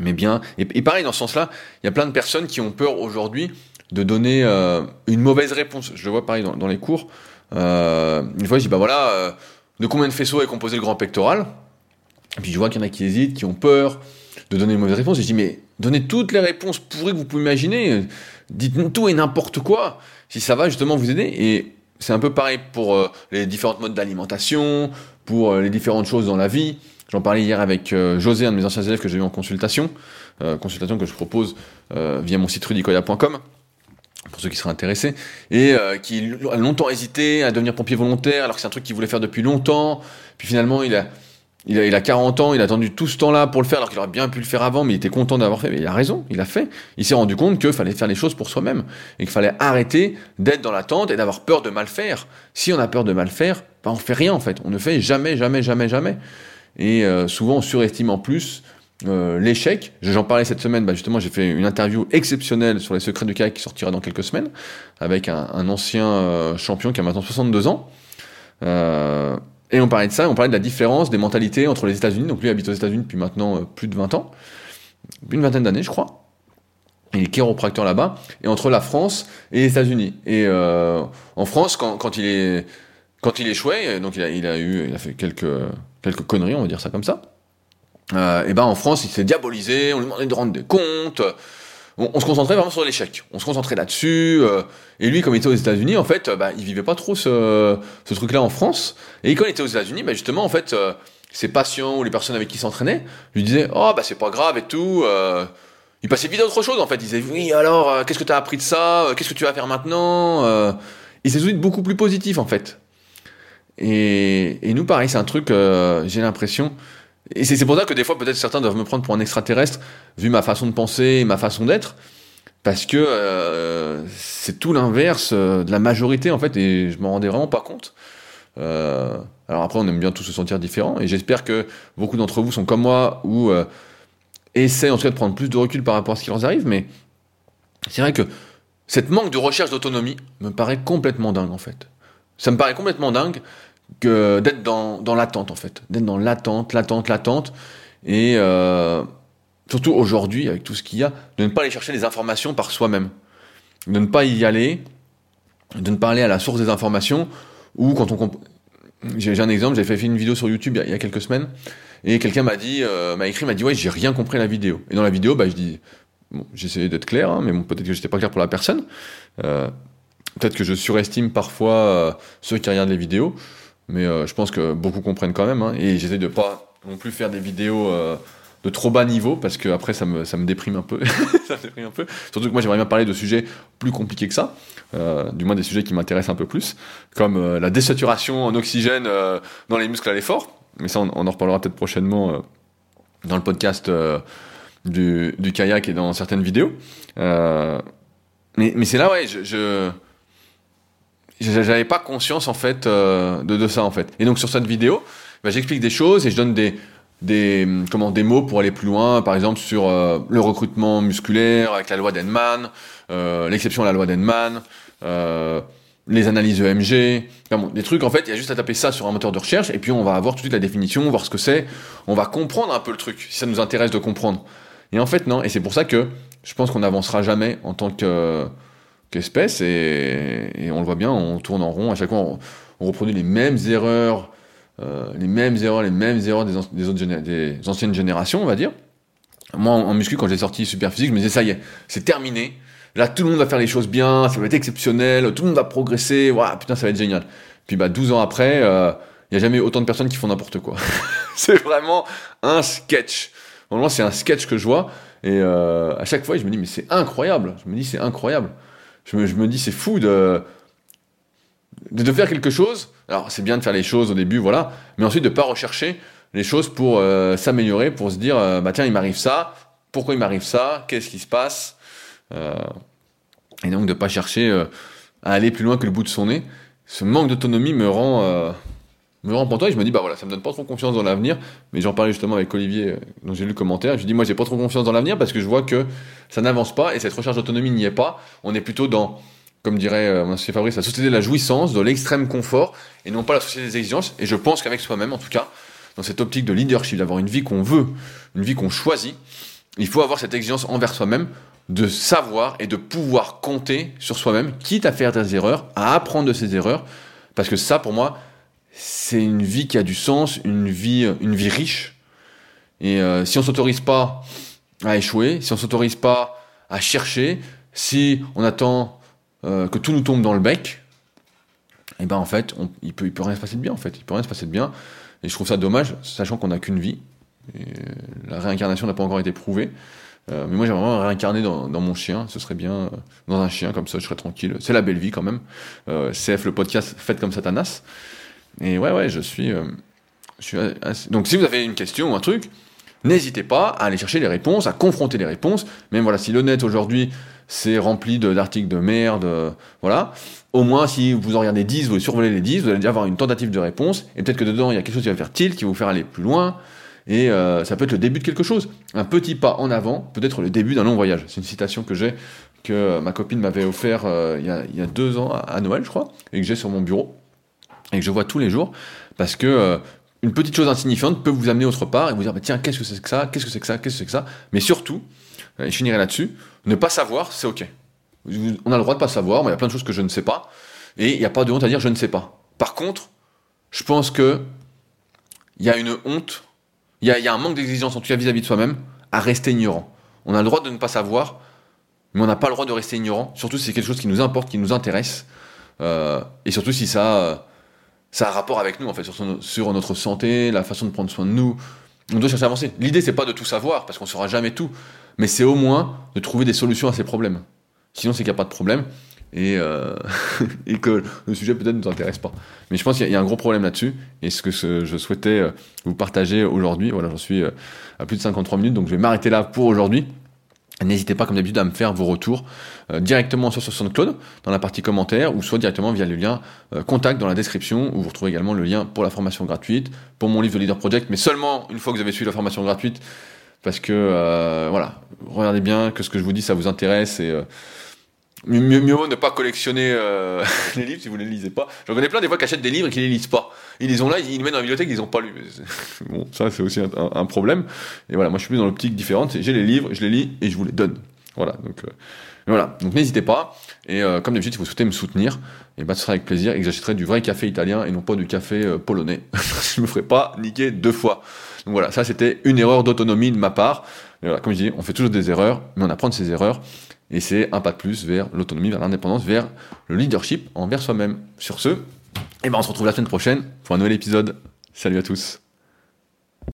mais bien. Et, pareil, dans ce sens-là, il y a plein de personnes qui ont peur aujourd'hui de donner euh, une mauvaise réponse. Je le vois pareil dans, les cours. Euh, une fois, je dis, bah voilà, euh, de combien de faisceaux est composé le grand pectoral Et puis je vois qu'il y en a qui hésitent, qui ont peur de donner une mauvaise réponse. Et je dis, mais donnez toutes les réponses pourries que vous pouvez imaginer. Dites-nous tout et n'importe quoi, si ça va justement vous aider. Et c'est un peu pareil pour les différents modes d'alimentation, pour les différentes choses dans la vie. J'en parlais hier avec euh, José, un de mes anciens élèves que j'ai eu en consultation, euh, consultation que je propose euh, via mon site rudicoya.com pour ceux qui seraient intéressés, et qui a longtemps hésité à devenir pompier volontaire, alors que c'est un truc qu'il voulait faire depuis longtemps, puis finalement il a, il a, il a 40 ans, il a attendu tout ce temps-là pour le faire, alors qu'il aurait bien pu le faire avant, mais il était content d'avoir fait, mais il a raison, il a fait, il s'est rendu compte qu'il fallait faire les choses pour soi-même, et qu'il fallait arrêter d'être dans l'attente et d'avoir peur de mal faire. Si on a peur de mal faire, ben on fait rien en fait, on ne fait jamais, jamais, jamais, jamais. Et euh, souvent on surestime en plus euh, l'échec. J'en parlais cette semaine, bah justement j'ai fait une interview exceptionnelle sur les secrets du kayak qui sortira dans quelques semaines avec un, un ancien euh, champion qui a maintenant 62 ans. Euh, et on parlait de ça, on parlait de la différence des mentalités entre les États-Unis. Donc lui habite aux États-Unis depuis maintenant plus de 20 ans, une vingtaine d'années je crois. Il est chiropracteur là-bas, et entre la France et les États-Unis. Et en France, quand, quand il est quand il échouait, donc il a, il a eu, il a fait quelques quelques conneries, on va dire ça comme ça. Euh, et ben en France, il s'est diabolisé, on lui demandait de rendre des comptes. On, se concentrait vraiment sur l'échec. On se concentrait là-dessus. Euh, et lui, comme il était aux États-Unis, en fait, bah, il vivait pas trop ce, ce truc-là en France. Et quand il était aux États-Unis, bah, justement, en fait, euh, ses patients ou les personnes avec qui il s'entraînait lui disaient Oh, bah, c'est pas grave et tout. Euh, il passait vite à autre chose, en fait. Il disait Oui, alors, euh, qu'est-ce que tu as appris de ça Qu'est-ce que tu vas faire maintenant Il s'est beaucoup plus positif, en fait. Et, et nous, pareil, c'est un truc, euh, j'ai l'impression. Et c'est pour ça que des fois, peut-être certains doivent me prendre pour un extraterrestre, vu ma façon de penser ma façon d'être. Parce que euh, c'est tout l'inverse euh, de la majorité, en fait, et je m'en rendais vraiment pas compte. Euh, alors après, on aime bien tous se sentir différents, et j'espère que beaucoup d'entre vous sont comme moi, ou euh, essaient en tout cas de prendre plus de recul par rapport à ce qui leur arrive, mais c'est vrai que cette manque de recherche d'autonomie me paraît complètement dingue, en fait. Ça me paraît complètement dingue que d'être dans, dans l'attente en fait, d'être dans l'attente, l'attente, l'attente, et euh, surtout aujourd'hui avec tout ce qu'il y a, de ne pas aller chercher les informations par soi-même, de ne pas y aller, de ne pas aller à la source des informations, ou quand on j'ai un exemple, j'avais fait une vidéo sur YouTube il y a, quelques semaines, et quelqu'un m'a dit, euh, m'a écrit, m'a dit ouais j'ai rien compris à la vidéo. Et dans la vidéo, bah je dis, bon essayé d'être clair, hein, mais peut-être que j'étais pas clair pour la personne. Euh, peut-être que je surestime parfois euh, ceux qui regardent les vidéos mais euh, je pense que beaucoup comprennent quand même. Hein, et j'essaie de pas non plus faire des vidéos euh, de trop bas niveau parce que après ça me, ça me déprime un peu. Surtout que moi j'aimerais bien parler de sujets plus compliqués que ça, euh, du moins des sujets qui m'intéressent un peu plus, comme la désaturation en oxygène dans les muscles à l'effort. Mais ça, on, en reparlera peut-être prochainement dans le podcast du, du, kayak et dans certaines vidéos. mais mais c'est là, ouais, je j'avais pas conscience en fait de, de, ça en fait. Et donc sur cette vidéo, bah, j'explique des choses et je donne des, des, comment, des mots pour aller plus loin, par exemple sur le recrutement musculaire avec la loi d'Henman, l'exception à la loi d'Henman, les analyses EMG, des trucs en fait, il y a juste à taper ça sur un moteur de recherche et puis on va avoir tout de suite la définition, voir ce que c'est, on va comprendre un peu le truc, si ça nous intéresse de comprendre. Et en fait non, et c'est pour ça que je pense qu'on n'avancera jamais en tant qu'espèce et, on le voit bien, on tourne en rond, à chaque fois on, reproduit les mêmes erreurs, euh, les mêmes erreurs, les mêmes erreurs des, anciennes générations, on va dire. Moi en, muscu, quand j'ai sorti super physique, je me disais ça y est, c'est terminé, Là, tout le monde va faire les choses bien, ça va être exceptionnel, tout le monde va progresser, waouh, putain, ça va être génial. Puis bah 12 ans après, il euh, n'y a jamais autant de personnes qui font n'importe quoi. c'est vraiment un sketch. Normalement, c'est un sketch que je vois, et euh, à chaque fois, je me dis, mais c'est incroyable. Je me dis, c'est incroyable. Je me, dis, c'est fou de, de, faire quelque chose. Alors, c'est bien de faire les choses au début, voilà, mais ensuite de pas rechercher les choses pour euh, s'améliorer, pour se dire, bah tiens, il m'arrive ça, pourquoi il m'arrive ça, qu'est-ce qui se passe? Euh, et donc de pas chercher euh, à aller plus loin que le bout de son nez. Ce manque d'autonomie me rend euh, me rend pantois et je me dis bah voilà ça me donne pas trop confiance dans l'avenir. Mais j'en parlais justement avec Olivier dont j'ai lu le commentaire. Je dis moi j'ai pas trop confiance dans l'avenir parce que je vois que ça n'avance pas et cette recherche d'autonomie n'y est pas. On est plutôt dans comme dirait mon associé Fabrice la société de la jouissance de l'extrême confort et non pas la société des exigences. Et je pense qu'avec soi-même en tout cas dans cette optique de leadership d'avoir une vie qu'on veut une vie qu'on choisit il faut avoir cette exigence envers soi-même de savoir et de pouvoir compter sur soi-même, quitte à faire des erreurs, à apprendre de ses erreurs, parce que ça, pour moi, c'est une vie qui a du sens, une vie, une vie riche. Et euh, si on s'autorise pas à échouer, si on s'autorise pas à chercher, si on attend euh, que tout nous tombe dans le bec, et eh ben en fait, il peut, il peut rien se passer de bien en fait, il peut rien se passer de bien. Et je trouve ça dommage, sachant qu'on n'a qu'une vie. La réincarnation n'a pas encore été prouvée. Euh, mais moi, j'aimerais vraiment réincarner dans, mon chien. Ce serait bien dans un chien, comme ça, je serais tranquille. C'est la belle vie quand même. CF, le podcast, fait comme Satanas. Et ouais, ouais, je suis. Euh, Donc, si vous avez une question ou un truc, n'hésitez pas à aller chercher les réponses, à confronter les réponses. Même voilà, si le net aujourd'hui c'est rempli d'articles de, merde, voilà. Au moins, si vous en regardez 10, vous survolez les 10, vous allez déjà avoir une tentative de réponse, et peut-être que dedans, il y a quelque chose qui va faire tilt, qui va vous faire aller plus loin, et euh, ça peut être le début de quelque chose. Un petit pas en avant peut être le début d'un long voyage. C'est une citation que j'ai, que ma copine m'avait offert euh, il, y a, deux ans, à, Noël, je crois, et que j'ai sur mon bureau, et que je vois tous les jours, parce que euh, une petite chose insignifiante peut vous amener autre part et vous dire, bah, tiens, qu'est-ce que c'est que ça, qu'est-ce que c'est que ça, qu'est-ce que c'est que ça, mais surtout, et je finirai là-dessus, ne pas savoir, c'est ok. On a le droit de pas savoir, mais il y a plein de choses que je ne sais pas, et il n'y a pas de honte à dire je ne sais pas. Par contre, je pense que il y a une honte il y a, un manque d'exigence, en tout cas vis-à-vis de soi-même, à rester ignorant. On a le droit de ne pas savoir, mais on n'a pas le droit de rester ignorant, surtout si c'est quelque chose qui nous importe, qui nous intéresse, euh, et surtout si ça, euh, ça a un rapport avec nous, en fait, sur, notre santé, la façon de prendre soin de nous. On doit chercher à avancer. L'idée, c'est pas de tout savoir, parce qu'on saura jamais tout, mais c'est au moins de trouver des solutions à ces problèmes. Sinon, c'est qu'il n'y a pas de problème et, euh, que le sujet peut-être ne nous intéresse pas. Mais je pense qu'il y, a un gros problème là-dessus, et ce que je souhaitais euh, vous partager aujourd'hui, voilà, j'en suis euh, à plus de 53 minutes, donc je vais m'arrêter là pour aujourd'hui. N'hésitez pas, comme d'habitude, à me faire vos retours directement soit sur SoundCloud, dans la partie commentaires, ou soit directement via le lien contact dans la description, où vous retrouvez également le lien pour la formation gratuite, pour mon livre de Leader Project, mais seulement une fois que vous avez suivi la formation gratuite, parce que, voilà, regardez bien que ce que je vous dis, ça vous intéresse, et Mieux, mieux vaut ne pas collectionner euh, les livres si vous ne les lisez pas. J'en connais plein des fois qui achètent des livres et qui les lisent pas. Ils les ont là, ils les mettent dans la bibliothèque, ils les ont pas lu. Bon, ça c'est aussi un, problème. Et voilà, moi je suis plus dans l'optique différente. J'ai les livres, je les lis et je vous les donne. Voilà. Donc euh, voilà. Donc n'hésitez pas. Et euh, comme d'habitude, si vous souhaitez me soutenir, et bah ce sera avec plaisir et que j'achèterai du vrai café italien et non pas du café polonais. je me ferai pas niquer deux fois. Donc voilà, ça c'était une erreur d'autonomie de ma part. Comme je dis, on fait toujours des erreurs, mais on apprend de ces erreurs. Et c'est un pas de plus vers l'autonomie, vers l'indépendance, vers le leadership envers soi-même. Sur ce, eh ben on se retrouve la semaine prochaine pour un nouvel épisode. Salut à tous.